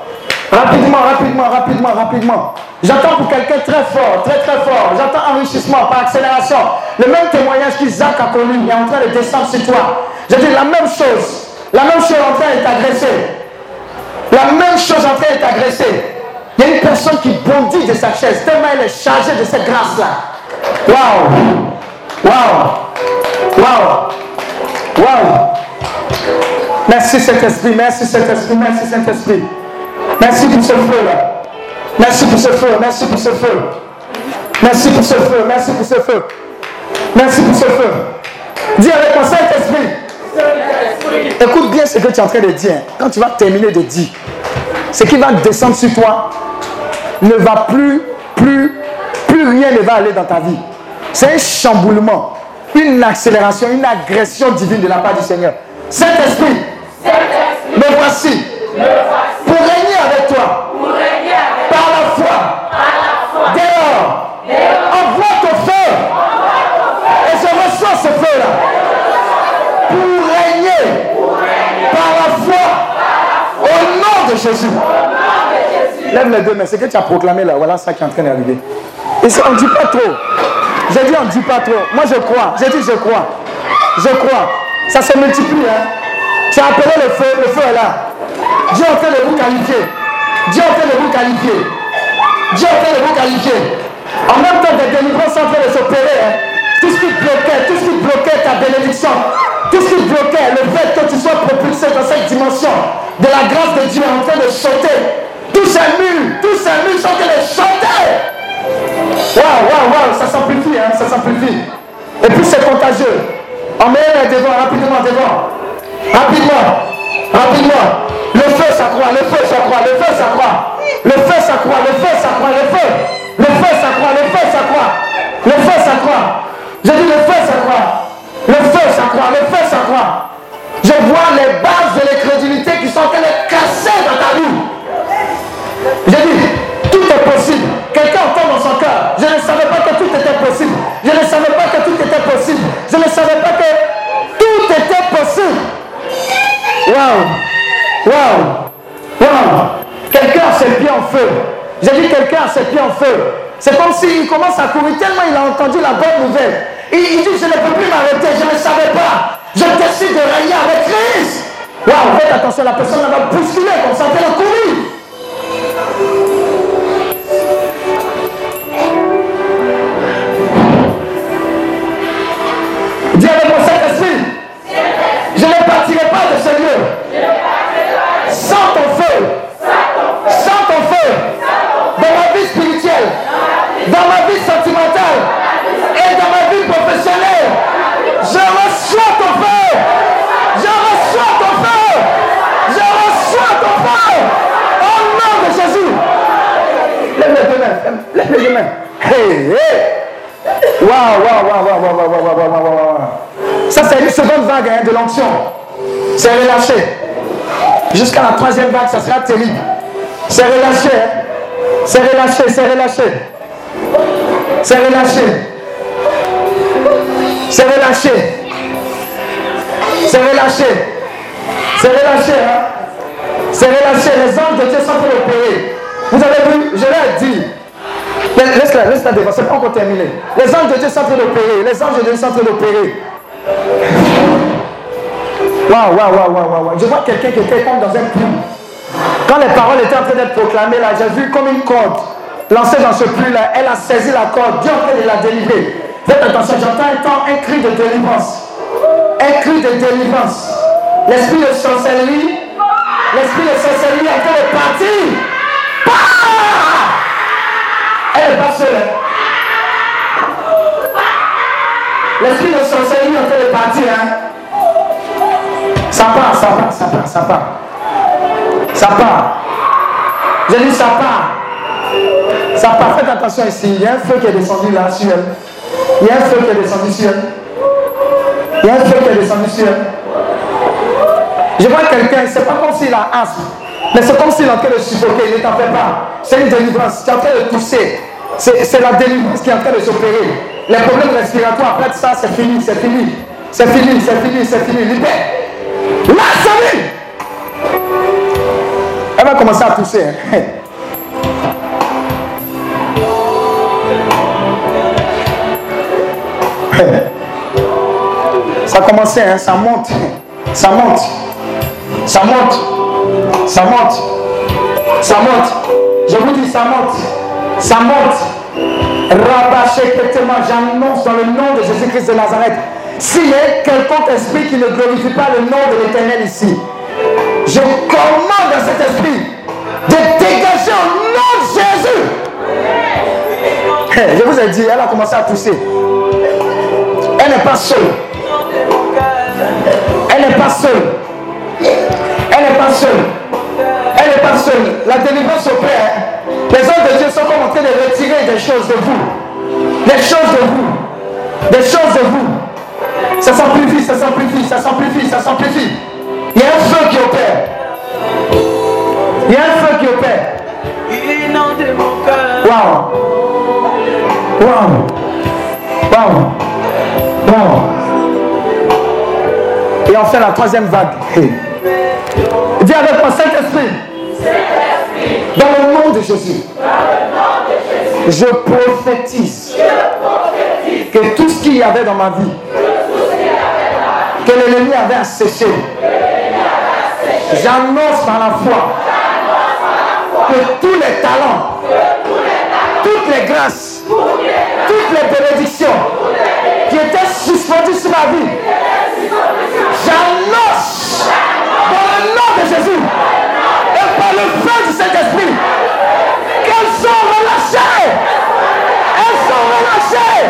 Rapidement, rapidement, rapidement, rapidement. J'attends pour quelqu'un très fort, très très fort. J'attends enrichissement par accélération. Le même témoignage qu'Isaac a connu il est en train de descendre sur toi. Je dis la même chose. La même chose en train d'être agressée. La même chose en train d'être agressée. Il y a une personne qui bondit de sa chaise tellement elle est chargée de cette grâce-là. Waouh! Waouh! Waouh! Waouh! Merci Saint-Esprit, merci Saint-Esprit, merci Saint-Esprit. Merci pour ce feu-là. Merci pour ce feu, merci pour ce feu. Merci pour ce feu, merci pour ce feu. Merci pour ce feu. Dis avec moi, Saint-Esprit. Écoute bien ce que tu es en train de dire. Quand tu vas terminer de dire, ce qui va descendre sur toi ne va plus, plus, plus rien ne va aller dans ta vie. C'est un chamboulement, une accélération, une agression divine de la part du Seigneur. Saint-Esprit, me voici pour régner avec toi. Par la foi. Dehors. Envoie ton feu. Et je reçois ce feu-là. Pour régner. Par la foi. Au nom de Jésus. Lève les deux mains. Ce que tu as proclamé là, voilà ça qui est en train d'arriver. Et on ne dit pas trop. J'ai dit on ne dit pas trop. Moi je crois. J'ai dit je crois. Je crois. Ça se multiplie. Hein. As appelé le feu. Le feu est là. Dieu en train de vous qualifier. Dieu en train de vous qualifier. Dieu en train de vous qualifier. En même temps, des délivrances sont en train de s'opérer. hein. Tout ce qui bloquait, tout ce qui bloquait ta bénédiction, tout ce qui bloquait le fait que tu sois propulsé dans cette dimension de la grâce de Dieu en train de sauter. Tous ces murs, tous ces murs sont en train de. Waouh, waouh, waouh, ça s'amplifie, hein, ça s'amplifie. Et puis c'est contagieux. Emmène devant, rapidement devant. Rapidement, rapidement. Le feu s'accroît, le feu s'accroît, le feu s'accroît. Le feu s'accroît, le feu s'accroît, le feu. Le feu s'accroît, le feu s'accroît. Le feu s'accroît. Je dis le feu s'accroît. Le feu s'accroît, le feu s'accroît. Je vois les bases de l'incrédulité qui sont en train de casser dans ta vie. J'ai dit, Waouh! Waouh! Waouh! Quelqu'un a ses pieds en feu. J'ai dit quelqu'un a ses pieds en feu. C'est comme s'il commence à courir tellement il a entendu la bonne nouvelle. Il, dit je ne peux plus m'arrêter, je ne savais pas. Je décide de régner avec Christ. Waouh, faites attention, la personne va bousculer comme ça, va courir. C'est relâché. Jusqu'à la troisième vague, ça sera terrible. C'est relâché. hein. C'est relâché, c'est relâché. C'est relâché. C'est relâché. C'est relâché. C'est relâché. Hein? C'est relâché. Les anges de Dieu sont pour opérer. Vous avez vu, je l'ai dit. Laisse-la, laisse-la c'est pas encore terminé. Les anges de Dieu sont en train d'opérer. Les anges de Dieu sont en train d'opérer. Waouh, waouh, waouh, waouh, waouh. Je vois quelqu'un qui était comme dans un puits. Quand les paroles étaient en train d'être proclamées là, j'ai vu comme une corde lancée dans ce puits-là. Elle a saisi la corde, Dieu est en train de la délivrer. Faites attention, j'entends un temps, un cri de délivrance. Un cri de délivrance. L'esprit de sorcellerie, l'esprit de sorcellerie est en train de partir. Elle n'est pas hein. L'esprit de sorcellerie est en train de partir. Hein. Ça part, ça part, ça part, ça part. Ça part. J'ai dit ça part. Ça part. Faites attention ici. Il y a un feu qui est descendu là sur elle. Il y a un feu qui est descendu sur elle. Il y a un feu qui est descendu sur elle. Je vois quelqu'un, c'est pas comme s'il a asthme, mais c'est comme s'il est en train de suffoquer. Ne t'en fais pas. C'est une délivrance. Tu es en train de tousser. C'est c'est la délivrance qui est en train de s'opérer. Les problèmes respiratoires, après ça, c'est fini, c'est fini. C'est fini, c'est fini, c'est fini. Libère. Salut Elle va commencer à tousser. hein. Ça a commencé, hein, ça monte. Ça monte. Ça monte. Ça monte. Ça monte. Je vous dis, ça monte. Ça monte. Rabâché, j'annonce dans le nom de Jésus-Christ de Nazareth. S'il y a quelconque esprit qui ne glorifie pas le nom de l'éternel ici, je commande à cet esprit de dégager au nom de Jésus. Je vous ai dit, elle a commencé à tousser. Elle n'est pas seule. Elle n'est pas seule. Elle n'est pas seule. Elle n'est pas seule. La délivrance opère. Les hommes de Dieu sont en train de retirer des choses de vous. Des choses de vous. Des choses de vous. Ça s'amplifie, ça s'amplifie, ça s'amplifie, ça s'amplifie. Il y a un feu qui opère. Il y a un feu qui opère. Inondez mon cœur. Waouh. Waouh. Waouh. Waouh. Et enfin la troisième vague. Hey. Dis avec moi, Saint-Esprit. Dans le nom de Jésus. Je prophétise que tout ce qu'il y avait dans ma vie, que l'ennemi avait asséché, j'annonce par la foi que tous les talents, toutes les grâces toutes les bénédictions qui étaient suspendues sur ma vie, j'annonce dans le nom de Jésus et par le feu du Saint-Esprit qu'elles sont relâchées. Elles sont relâchées.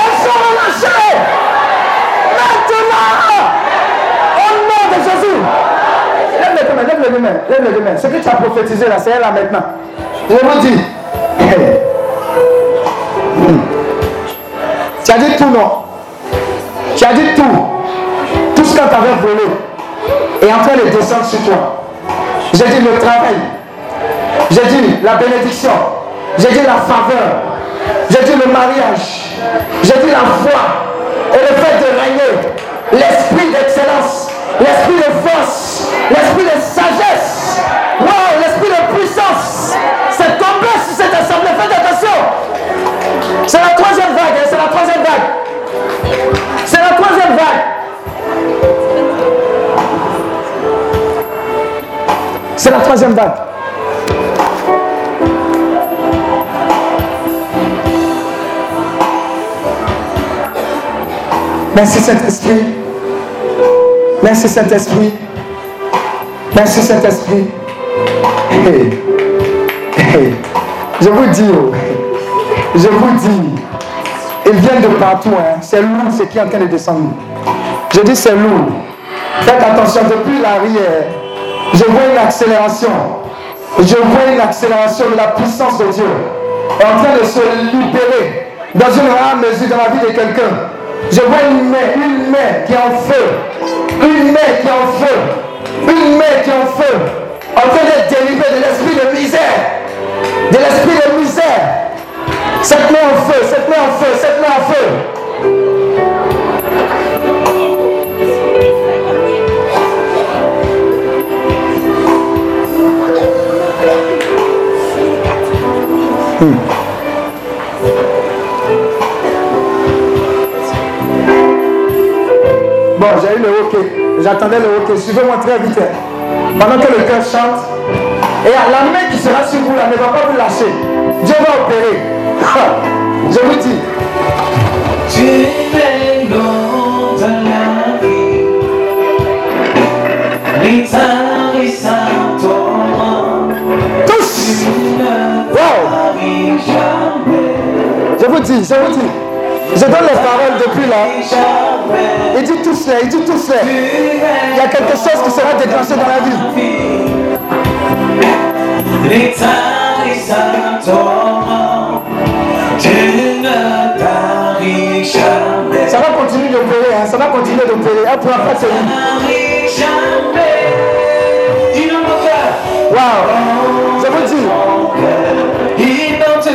Elles sont relâchées. Maintenant, au nom de Jésus. Lève lève les mains, lève les mains. Ce que tu as prophétisé là, c'est elle là maintenant. Je vous dis. Tu as dit tout non? Tu as dit tout. Tout ce qu'on t'avait volé est en train de descendre sur toi. J'ai dit le travail. J'ai dit la bénédiction. J'ai dit la faveur. J'ai dit le mariage. J'ai dit la foi. Et le fait de régner. L'esprit d'excellence. L'esprit de force. L'esprit de sagesse. Wow, l'esprit de puissance. C'est tombé sur cette assemblée. Faites attention. C'est la troisième vague. hein, C'est la troisième vague. C'est la troisième vague. C'est la troisième vague. Merci Saint-Esprit. Merci Saint-Esprit. Merci Saint-Esprit. Je vous dis, oh, je vous dis, ils viennent de partout. Hein. C'est lourd ce qui est en train de descendre. Je dis c'est lourd. Faites attention, depuis l'arrière, je vois une accélération. Je vois une accélération de la puissance de Dieu en train de se libérer dans une rare mesure dans la vie de quelqu'un. Je vois une main, une main qui est en feu. Une main qui est en feu. Une main qui est en feu. En train d'être délivrée de l'esprit de misère. De l'esprit de misère. Cette main en feu, cette main en feu, cette main en feu. Bon, j'ai eu le hockey. J'attendais le hockey. Suivez-moi très vite. hein. Pendant que le cœur chante. Et la main qui sera sur vous là ne va pas vous lâcher. Dieu va opérer. Je vous dis. Tu es de la vie. Tous. Wow. Je vous dis, je vous dis. Je donne les paroles depuis là. Il dit tous les, il dit tous les. Il y a quelque chose qui sera déclenché dans la vie. Ça va continuer d'opérer, hein. ça va continuer d'opérer. Un peu après, c'est lui. Waouh. Je vous dis. Inonde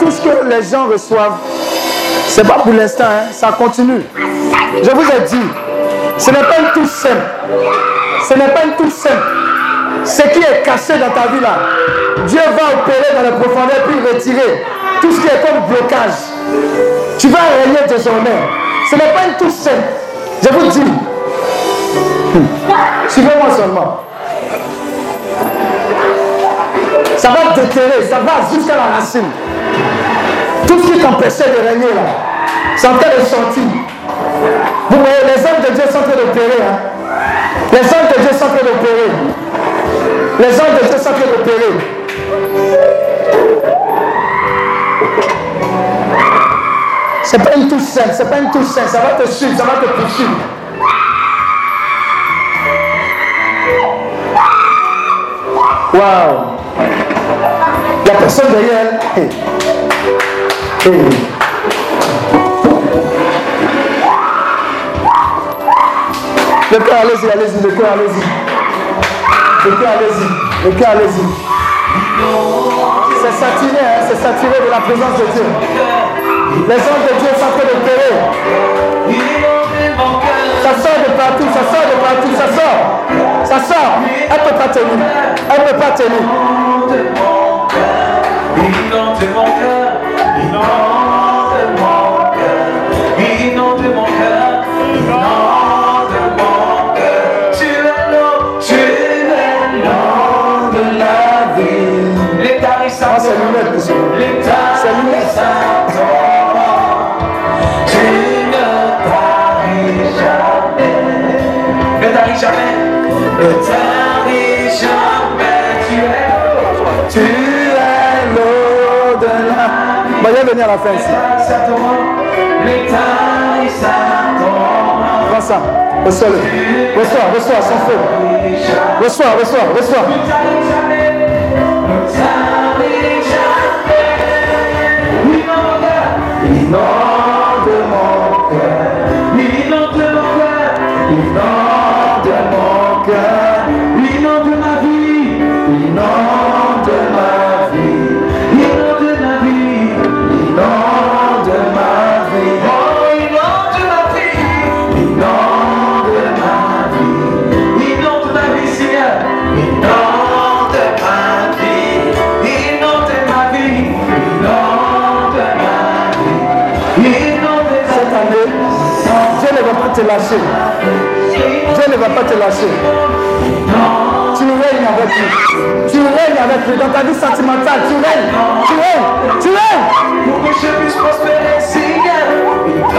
La touche que les gens reçoivent, c'est pas pour l'instant, hein, ça continue. Je vous ai dit, ce n'est pas une touche simple. Ce n'est pas une touche simple. Ce qui est caché dans ta vie là, Dieu va opérer dans les profondeurs puis retirer tout ce qui est comme blocage. Tu vas régner désormais. Ce n'est pas une touche simple. Je vous dis. Hmm. Suivez-moi seulement. Ça va déterrer, ça va jusqu'à la racine. Tout ce qui t'empêchait de régner là, c'est en train de sortir. Vous voyez, les hommes de Dieu sont en train d'opérer. Hein? Les hommes de Dieu sont en train d'opérer. Les hommes de Dieu sont en train d'opérer. C'est pas une touche simple, c'est pas une touche simple, ça va te suivre, ça va te poursuivre. Waouh! Il n'y a personne derrière. Le cœur, allez-y, allez-y, le cœur, allez-y. Le cœur, allez-y. Le cœur, allez-y. C'est saturé, hein, c'est saturé de la présence de Dieu. Les anges de Dieu sont train d'opérer. Ça sort de partout, ça sort de partout, ça sort. Ça sort. Elle ne peut pas tenir. Elle ne peut pas tenir. Inonde la fin ça. Reçois-le. Reçois, reçois, sans feu. Reçois, reçois. Tu règnes avec lui. Tu règnes avec lui. Dans ta vie sentimentale, tu règnes. Tu règnes. Tu règnes. pour que je puisse prospérer, Seigneur. Inonde,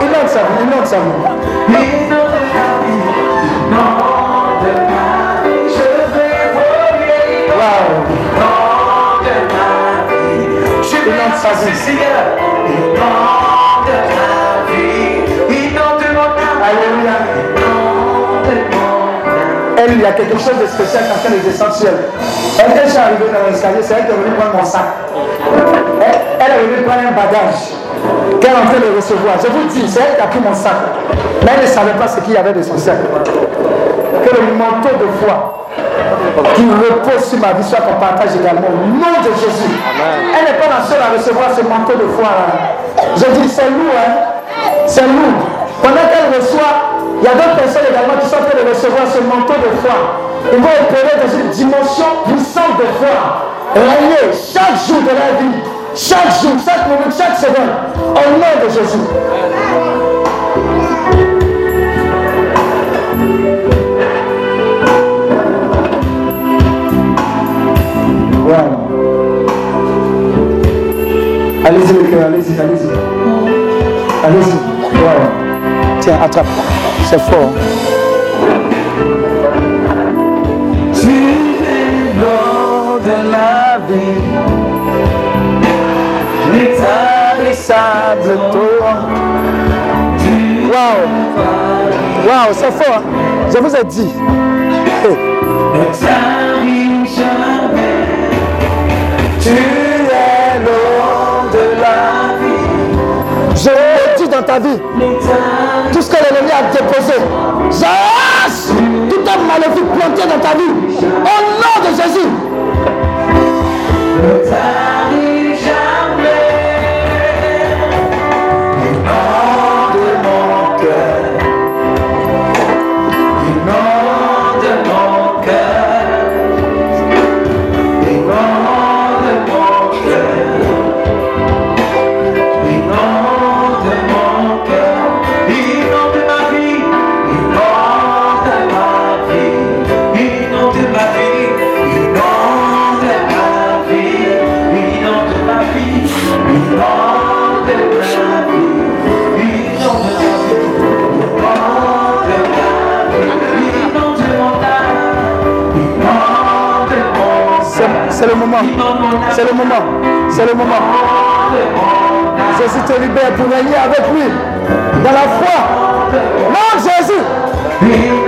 Inonde sa vie. Inonde sa vie. Y a quelque chose de spécial quand elle est sur elle. Quand je suis arrivé dans l'escalier, c'est elle qui est venue prendre mon sac. Elle, elle est venue prendre un bagage qu'elle est en train de recevoir. Je vous dis, c'est elle qui a pris mon sac. Mais elle ne savait pas ce qu'il y avait de son sac. Que le manteau de foi qui repose sur ma vie soit qu'on partage également au nom de Jésus. Elle n'est pas la seule à recevoir ce manteau de foi. là. Je dis, c'est lourd, hein? C'est lourd. Pendant qu'elle reçoit, il y a d'autres personnes également qui sont en train de recevoir ce manteau de foi. Ils vont opérer dans une dimension puissante de foi. Régner chaque jour de la vie, chaque jour, chaque minute, chaque seconde, au nom de Jésus. Wow. Allez-y allez-y, allez-y. Allez-y. Wow. Tiens, attrape c'est fort. Tu es l'or de la vie, l'établissable toi. Waouh, waouh, c'est fort. Hein. Je vous ai dit. Hey. Tu es l'or de la vie. Je vie. Tout ce que l'ennemi a déposé. J'arrache tout un maléfique planté dans ta vie. Au nom de Jésus. C'est le moment. C'est le moment. Jésus te libère pour régner avec lui. Dans la foi. Non, Jésus.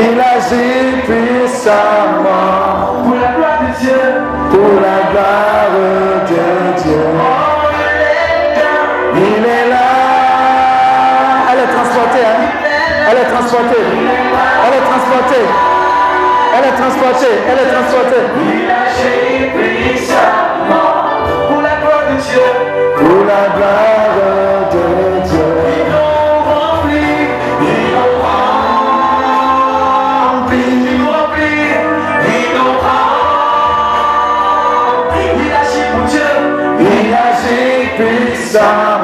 Il agit puissamment pour la gloire de Dieu. Pour la gloire de Dieu. Il est là. Elle est transportée. Hein. Elle est transportée. Elle est transportée. Elle est transportée. Elle est transportée. Il agit puissamment pour la gloire de Dieu. Pour la gloire 사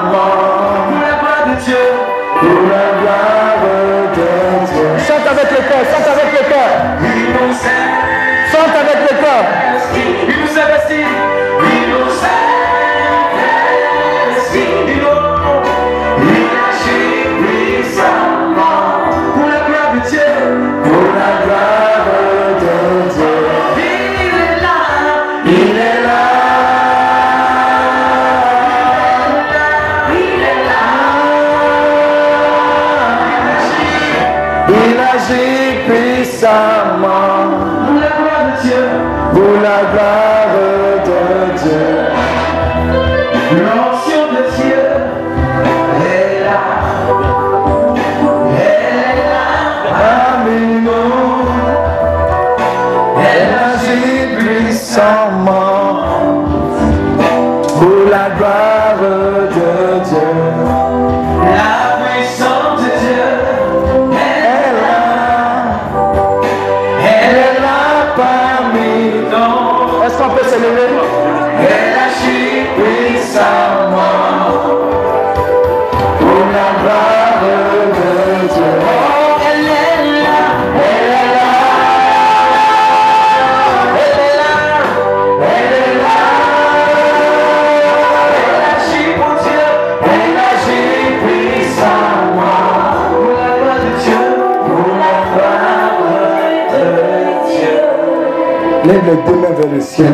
les deux mains vers le ciel.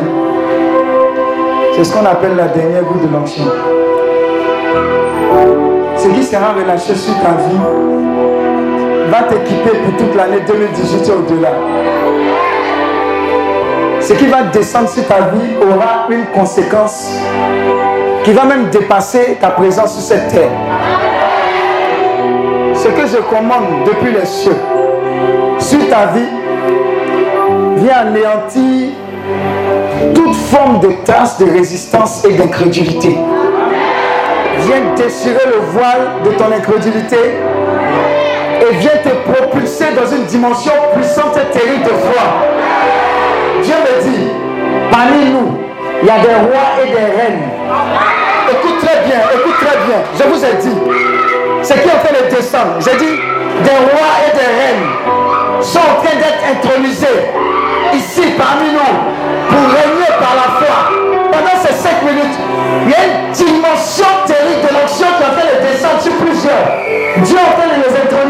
C'est ce qu'on appelle la dernière goutte de l'onction. Ce qui sera relâché sur ta vie va t'équiper pour toute l'année 2018 et au-delà. Ce qui va descendre sur ta vie aura une conséquence qui va même dépasser ta présence sur cette terre. Ce que je commande depuis les cieux sur ta vie vient anéantir toute forme de trace de résistance et d'incrédulité. Viens déchirer le voile de ton incrédulité et viens te propulser dans une dimension puissante et terrible de foi. Dieu me dit, parmi nous, il y a des rois et des reines. Écoute très bien, écoute très bien. Je vous ai dit, ce qui est en train de descendre, j'ai dit, des rois et des reines sont en train d'être intronisés ici parmi nous par la foi. Pendant ces 5 minutes, il y a une dimension terrible de l'action qui est en train de descendre sur plusieurs. Dieu est en train de les introduire.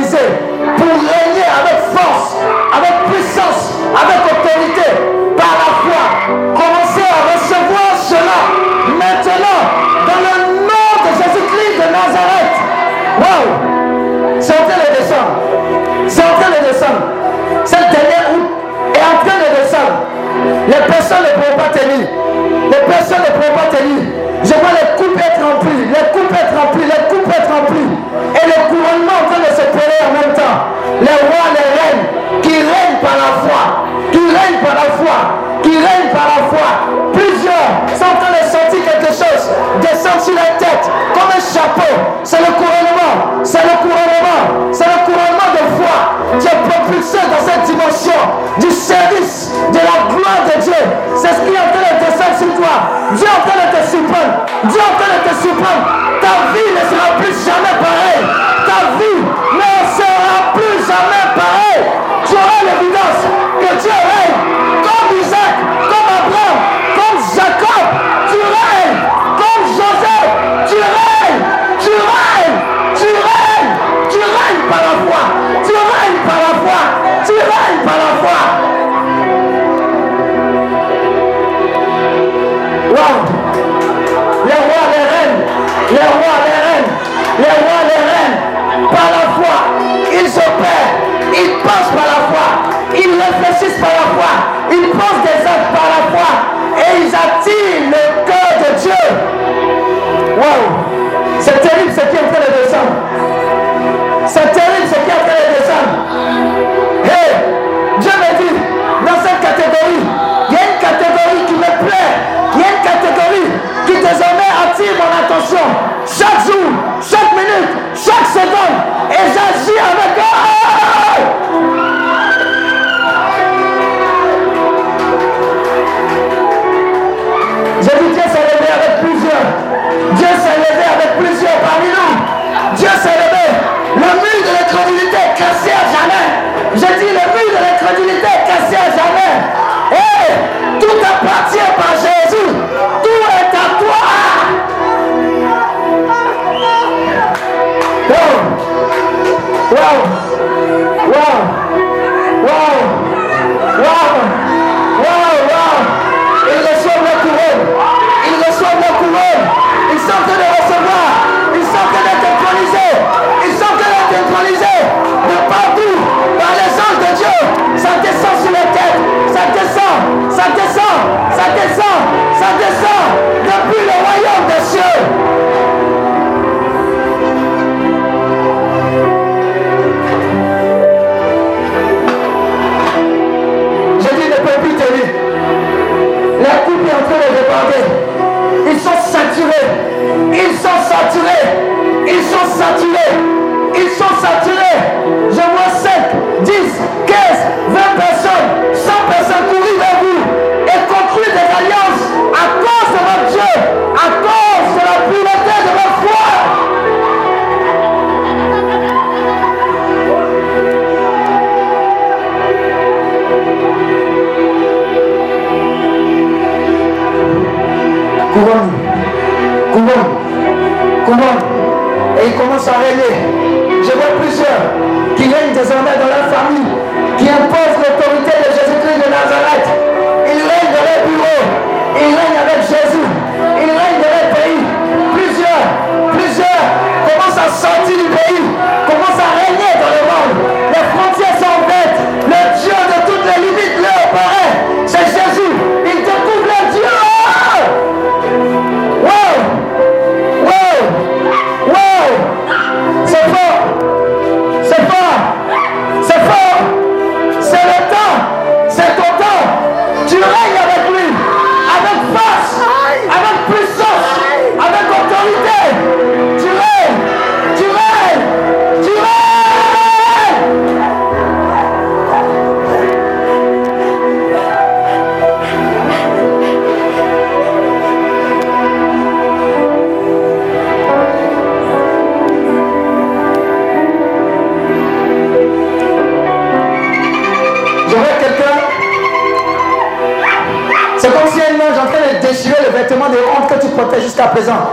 Présent.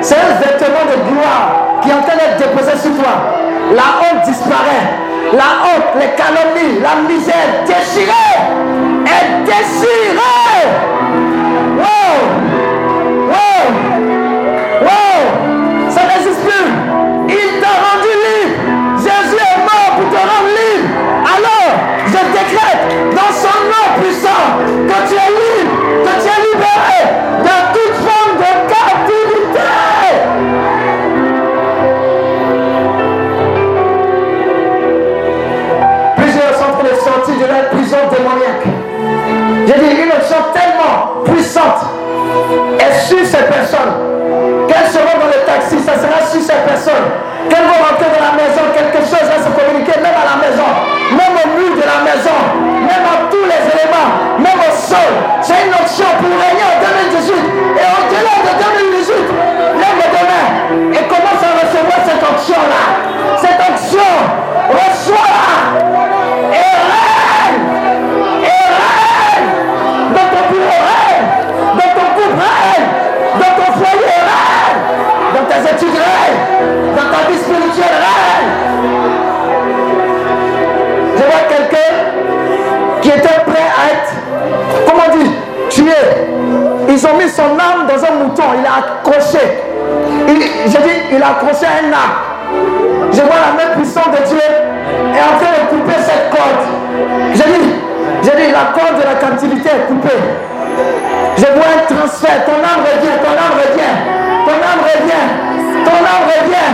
C'est un vêtement de gloire qui est en train d'être déposé sur toi. La honte disparaît. La honte, les calomnies, la misère déchirée est déchirée. C'est une option il a accroché. Il, j'ai dit, il a accroché un arbre. Je vois la main puissante de Dieu est en train de couper cette corde. J'ai dit, j'ai dit, la corde de la captivité est coupée. Je vois un transfert. Ton âme revient, ton âme revient, ton âme revient, ton âme revient.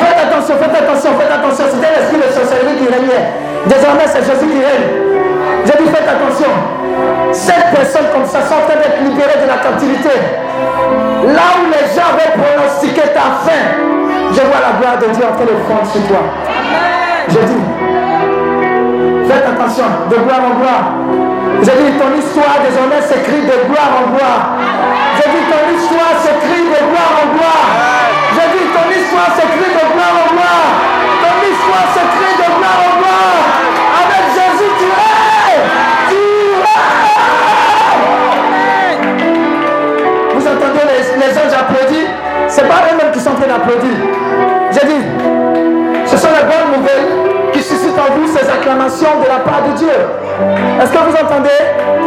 Faites attention, faites attention, faites attention. C'était l'esprit de sorcellerie qui régnait. Désormais, c'est Jésus qui règne. J'ai dit, faites attention. Cette personne comme ça sont en train d'être libérées de la captivité. Là où les gens avaient pronostiqué ta fin, je vois la gloire de Dieu en train de fondre sur toi. Je dis, faites attention, de gloire en gloire. J'ai dit, ton histoire désormais s'écrit de gloire en gloire. J'ai dit, ton histoire s'écrit de gloire en gloire. J'ai dit, ton histoire s'écrit qui sont en train d'applaudir. J'ai dit, ce sont les bonnes nouvelles qui suscitent en vous ces acclamations de la part de Dieu. Est-ce que vous entendez?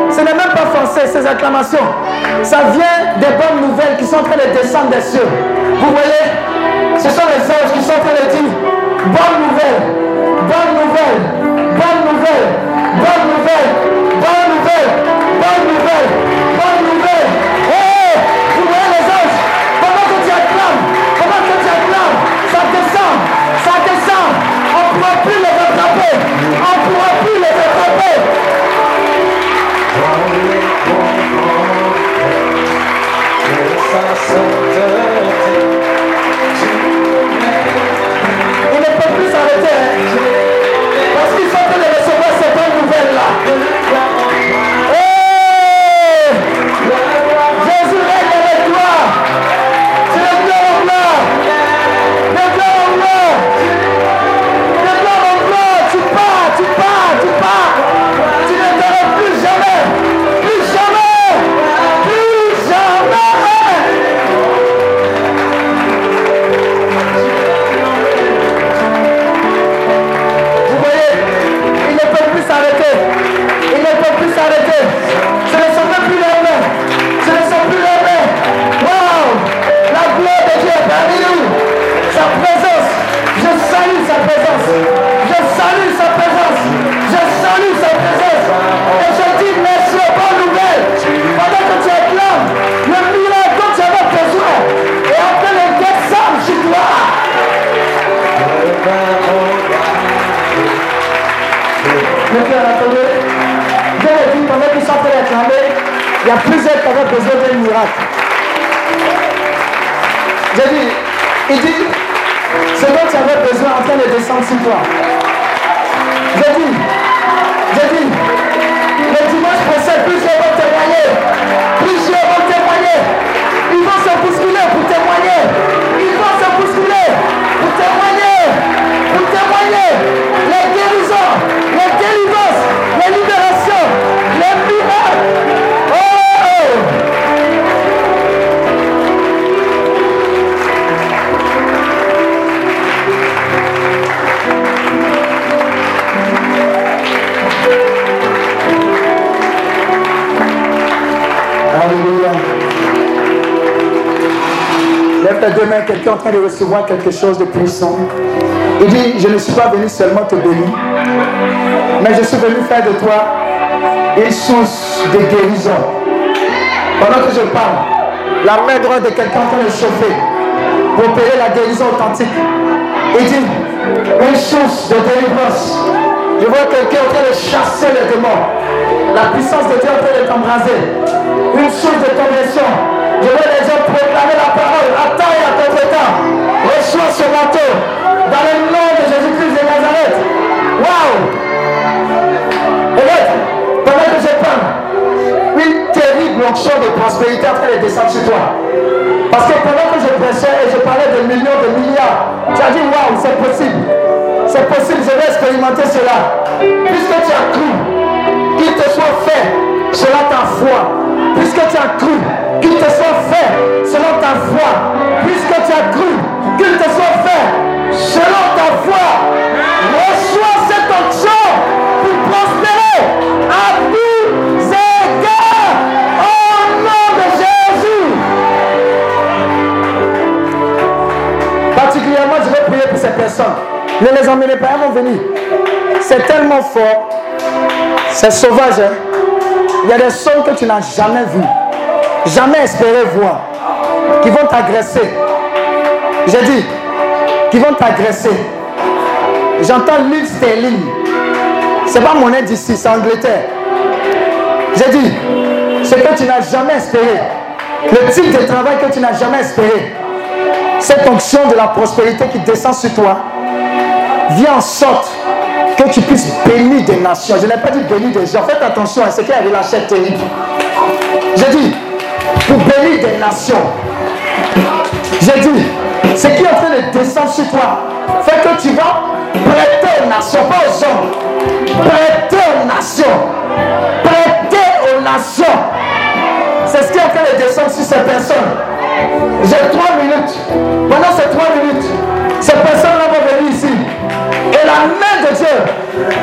Ce n'est même pas français, ces acclamations. Ça vient des bonnes nouvelles qui sont en train de descendre des cieux. Vous voyez? Ce sont les anges qui sont en train de dire Bonne nouvelle, bonne nouvelle, bonne nouvelle, bonne nouvelle, Ils ne peuvent plus s'arrêter. hein. Parce en train de recevoir ces bonnes nouvelles-là. Il y a plusieurs qui avaient besoin d'un miracle. J'ai dit, il dit, ce dont tu avais besoin en train de descendre sur toi. J'ai dit, j'ai dit, le dimanche prochain, plusieurs vont témoigner. Plusieurs vont témoigner. Ils vont se bousculer pour témoigner. Ils vont se bousculer pour témoigner. Pour témoigner. Les guérisons, les délivrances, demain, quelqu'un en train de recevoir quelque chose de puissant. Il dit, je ne suis pas venu seulement te bénir, mais je suis venu faire de toi une source de guérison. Pendant que je parle, la main droite de quelqu'un en train de chauffer pour opérer la guérison authentique. Il dit, une source de délivrance. Je vois quelqu'un en train de chasser les démons. La puissance de Dieu en train de t'embraser. Une source de conversion. Je vois les proclamer la parole à temps et à contre-temps. Reçois ce manteau dans le nom de Jésus-Christ de Nazareth. Waouh! Regarde, pendant que je parle, une terrible onction de prospérité en train de descendre sur toi. Parce que pendant que je prêchais et je parlais de millions, de milliards, tu as dit waouh, c'est possible. C'est possible, je vais expérimenter cela. Puisque tu as cru qu'il te soit fait selon ta foi. Puisque tu as cru qu'il te soit fait selon ta foi. Puisque tu as cru qu'il te soit fait selon ta foi. Reçois cette onction pour prospérer à tous égards au nom de Jésus. Particulièrement, je vais prier pour ces personnes. Ne les emmenez pas, elles vont venir. C'est tellement fort. C'est sauvage. Hein? Il y a des sons que tu n'as jamais vus jamais espéré voir, qui vont t'agresser. J'ai dit, qui vont t'agresser. J'entends l'île sterling. C'est pas monnaie d'ici, c'est Angleterre. J'ai dit, ce que tu n'as jamais espéré, le type de travail que tu n'as jamais espéré, cette onction de la prospérité qui descend sur toi, vient en sorte tu puisses bénir des nations. Je n'ai pas dit bénir des gens. Faites attention à ce qui avait la chair terrible. J'ai dit, pour bénir des nations. J'ai dit, ce qui est en train de descendre sur toi fait que tu vas prêter aux nations, pas aux hommes. Prêter aux nations. Prêter aux nations. C'est ce qui est en train de descendre sur ces personnes. J'ai trois minutes. Pendant ces trois minutes, ces personnes-là vont venir la main de Dieu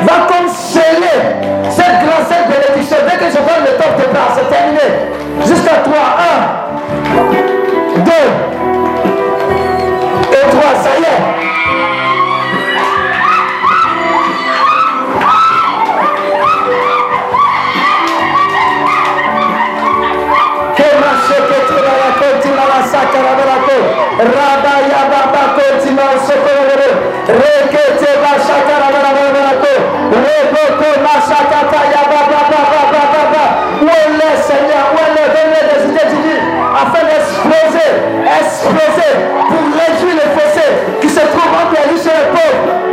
va comme cette grande cette bénédiction. Dès que je donne le top de départ, c'est terminé. Jusqu'à toi. Un, deux et trois. Ça y est. Rada ya baba socorro où est le Seigneur où est le donner des idées afin d'exploser exploser pour réduire les fossés qui se trouvent entre les riches et les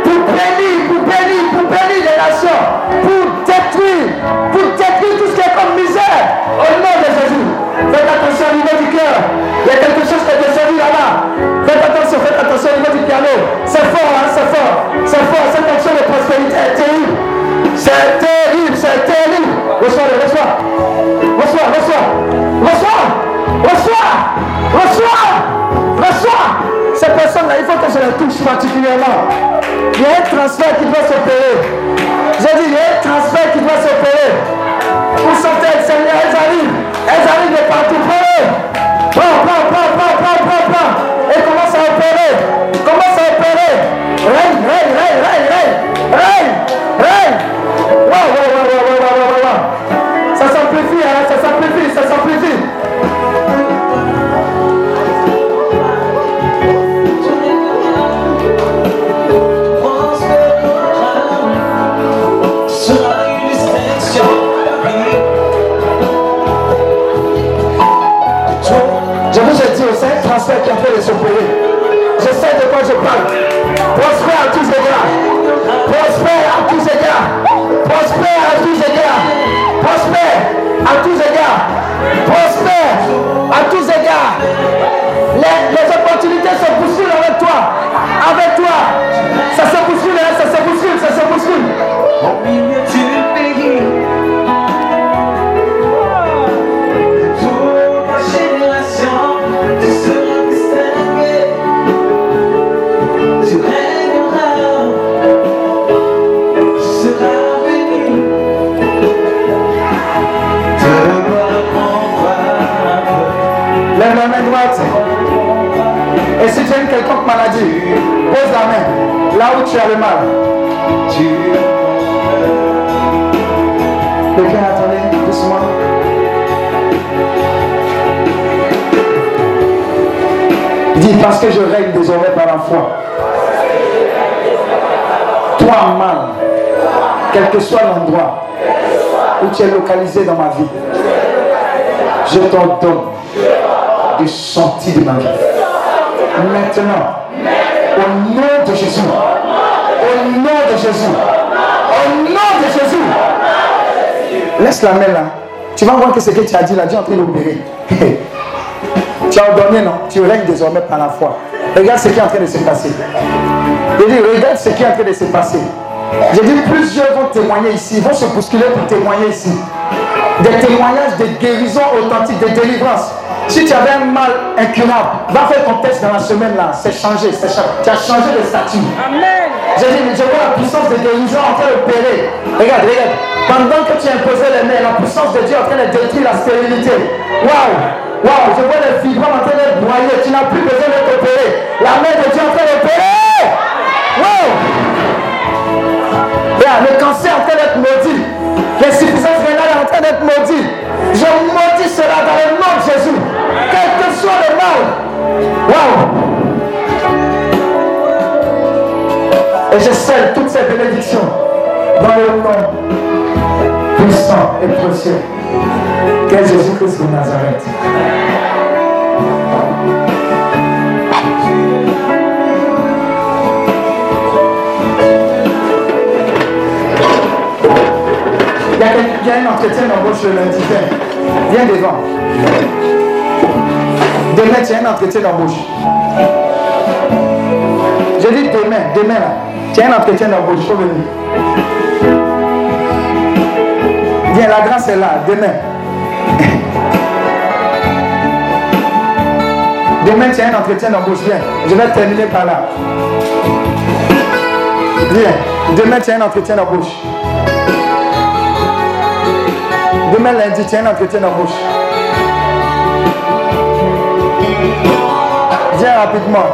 pour bénir pour bénir pour bénir les nations pour détruire pour détruire tout ce qui est comme misère. Au nom de Jésus faites attention au niveau du cœur. Il y a Reçois-le, reçois. Reçois, reçois. Reçois. Reçois. Reçois. Reçois. Ces personnes-là, il faut que je les touche particulièrement. Il y a un transfert qui doit s'opérer. J'ai dit, il y a un transfert qui doit s'opérer. Vous sentez, Seigneur, elles arrivent. Elles arrivent de partout. Prenez. Prends, prends, prends, prends, prends, prends, prends. Et commence à opérer. Commence à opérer. Je t'ordonne de sortir de ma vie. Maintenant, au nom de Jésus, au nom de Jésus, au nom de Jésus, Laisse la main là. Tu vas voir que ce que tu as dit là, Dieu est en train d'opérer. tu as ordonné, non? Tu règnes désormais par la foi. Regarde ce qui est en train de se passer. Je dis, regarde ce qui est en train de se passer. J'ai dit, plusieurs vont témoigner ici, vont se bousculer pour témoigner ici. Des témoignages de guérison authentique, de délivrance. Si tu avais un mal incurable, va faire ton test dans la semaine là. C'est changé, c'est changé. Tu as changé de statut. Amen. J'ai dit, mais je vois la puissance de guérison en train d'opérer. Regarde, regarde. Pendant que tu imposais les mains, la puissance de Dieu en train de détruire la stérilité. Waouh! Waouh! Je vois les fibromes en train de broyer. Tu n'as plus besoin de t'opérer. La main de Dieu en train d'opérer. Waouh! Regarde, le cancer d'être maudit. Je maudis cela dans le nom de Jésus. Quel que soit le mal. Waouh! Et je scelle toutes ces bénédictions dans le nom puissant et précieux qu'est Jésus-Christ de Nazareth. Y, a, un entretien d'embauche le lundi. Viens. Devant. Demain, tu as un entretien d'embauche. Je dis demain, demain là. Tu as un entretien d'embauche, faut venir. Viens, la grâce est là, demain. Demain, tu as un entretien d'embauche, viens. Je vais terminer par là. Viens, demain, tu as un entretien d'embauche. Demain, lundi, tu as un entretien d'embauche. Viens rapidement.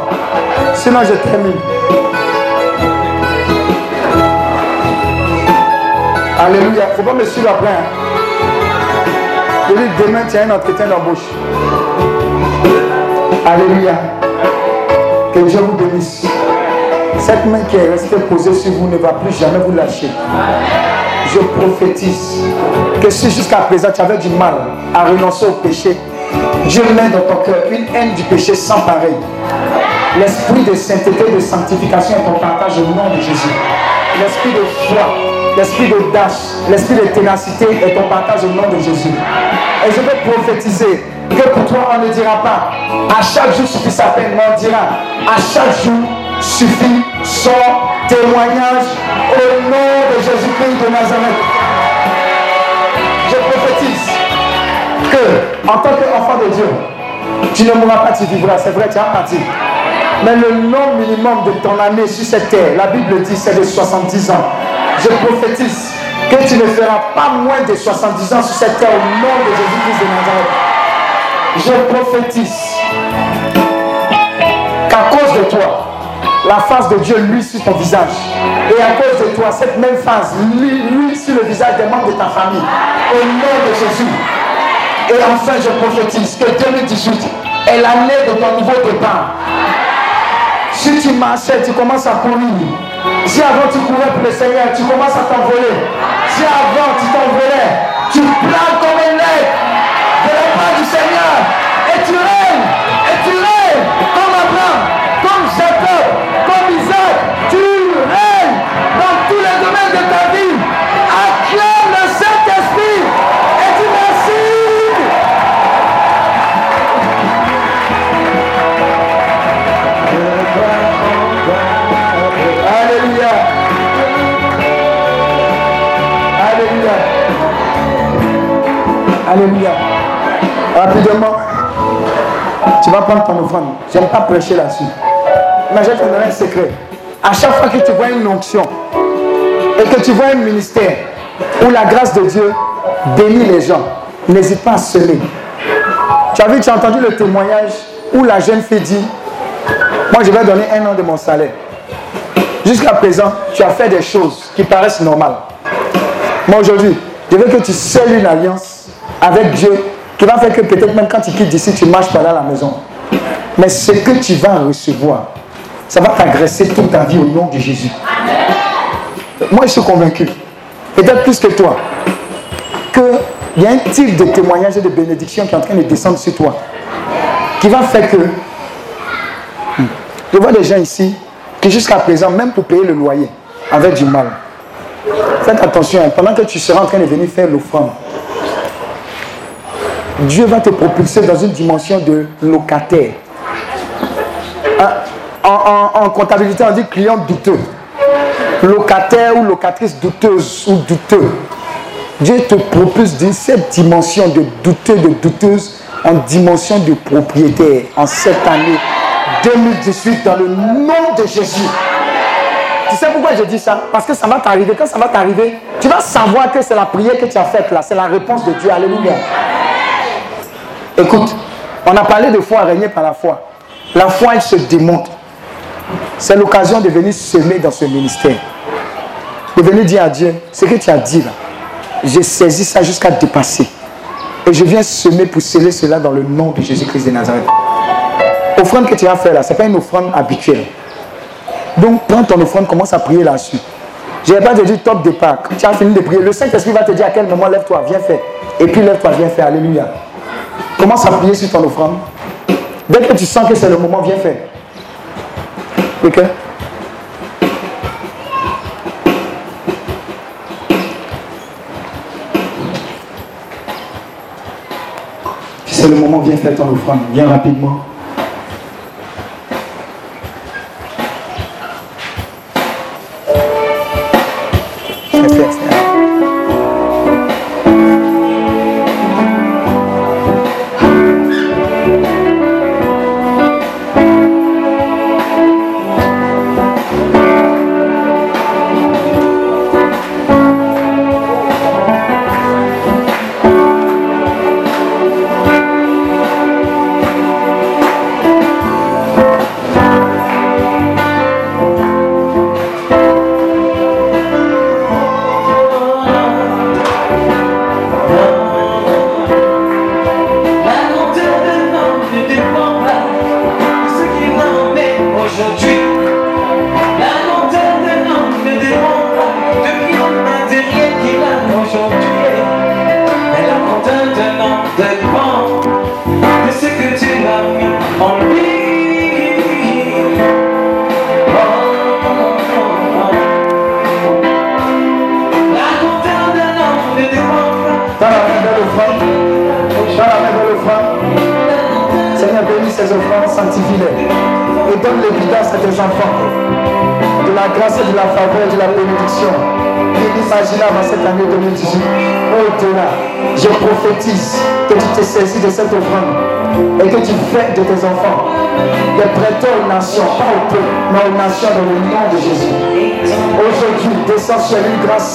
Sinon, je termine. Alléluia. Il ne faut pas me suivre après. hein. Je dis, demain, tu as un entretien d'embauche. Alléluia. Que Dieu vous bénisse. Cette main qui est restée posée sur vous ne va plus jamais vous lâcher. Je prophétise que si jusqu'à présent tu avais du mal à renoncer au péché, Dieu met dans ton cœur une haine du péché sans pareil. L'esprit de sainteté, de sanctification est ton partage au nom de Jésus. L'esprit de foi, l'esprit d'audace, l'esprit de ténacité est ton partage au nom de Jésus. Et je veux prophétiser que pour toi on ne dira pas à chaque jour suffit sa peine, mais on dira à chaque jour suffit son témoignage au nom de Jésus-Christ de Nazareth. Je prophétise que en tant qu'enfant de Dieu, tu ne mourras pas, tu vivras. C'est vrai, tu as parti. Mais le nom minimum de ton année sur cette terre, la Bible dit, c'est de 70 ans. Je prophétise que tu ne feras pas moins de 70 ans sur cette terre au nom de Jésus-Christ de Nazareth. Je prophétise qu'à cause de toi, la face de Dieu luit sur ton visage. Et à cause de toi, cette même face luit, luit sur le visage des membres de ta famille. Au nom de Jésus. Et enfin, je prophétise que 2018 est l'année de ton nouveau départ. Si tu marchais, tu commences à courir. Si avant tu courais pour le Seigneur, tu commences à t'envoler. Si avant tu t'envolais, tu planes comme un aigle Alléluia. Rapidement, tu vas prendre ton offrande. Je n'aime pas prêcher là-dessus. Mais je vais te donner un secret. À chaque fois que tu vois une onction et que tu vois un ministère où la grâce de Dieu bénit les gens, n'hésite pas à semer. Tu as vu, tu as entendu le témoignage où la jeune fille dit, moi je vais donner un an de mon salaire. Jusqu'à présent, tu as fait des choses qui paraissent normales. Moi aujourd'hui, je veux que tu scelles une alliance avec Dieu qui va faire que peut-être même quand tu quittes d'ici, tu marches pas à la maison. Mais ce que tu vas recevoir, ça va t'agresser toute ta vie au nom de Jésus. Moi, je suis convaincu, peut-être plus que toi, qu'il y a un type de témoignage et de bénédiction qui est en train de descendre sur toi, qui va faire que... Hmm, je vois des gens ici qui jusqu'à présent, même pour payer le loyer, avaient du mal. Faites attention, pendant que tu seras en train de venir faire l'offrande, Dieu va te propulser dans une dimension de locataire. En, comptabilité, on dit client douteux. Locataire ou locatrice douteuse ou douteux. Dieu te propulse d'une cette dimension de douteux, de douteuse, en dimension de propriétaire en cette année 2018 dans le nom de Jésus. Tu sais pourquoi je dis ça? Parce que ça va t'arriver. Quand ça va t'arriver, tu vas savoir que c'est la prière que tu as faite là. C'est la réponse de Dieu. Alléluia. Écoute, on a parlé de foi régnée par la foi. La foi, elle se démontre. C'est l'occasion de venir semer dans ce ministère. De venir dire à Dieu, ce que tu as dit là, j'ai saisi ça jusqu'à dépasser. Et je viens semer pour sceller cela dans le nom de Jésus-Christ de Nazareth. L'offrande que tu vas faire là, ce n'est pas une offrande habituelle. Donc prends ton offrande, commence à prier là-dessus. Je ne vais pas te dire top départ. Quand tu as fini de prier, le Saint-Esprit va te dire à quel moment lève-toi, viens faire. Et puis lève-toi, viens faire. Alléluia. Commence à prier sur ton offrande. Dès que tu sens que c'est le moment, viens faire. Ok? C'est le moment, viens faire ton offrande. Viens rapidement.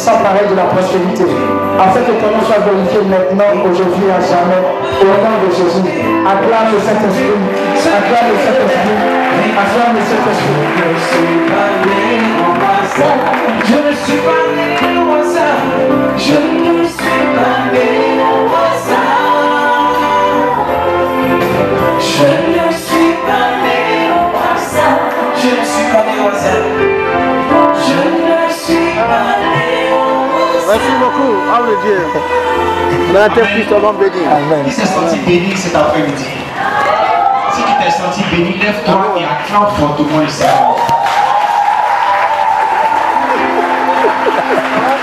s'emparer de la prospérité, afin que ton nom soit glorifié maintenant, aujourd'hui et à jamais, au nom de Jésus. Acclame le Saint-Esprit, acclame le Saint-Esprit, acclame le Saint-Esprit. Je ne suis pas né au hasard, je ne suis pas né au hasard, je ne suis pas né au hasard, je ne suis pas né au hasard. Qui s'est senti béni cet après-midi? Si tu t'es senti béni, lève-toi et acclame fortement le Seigneur.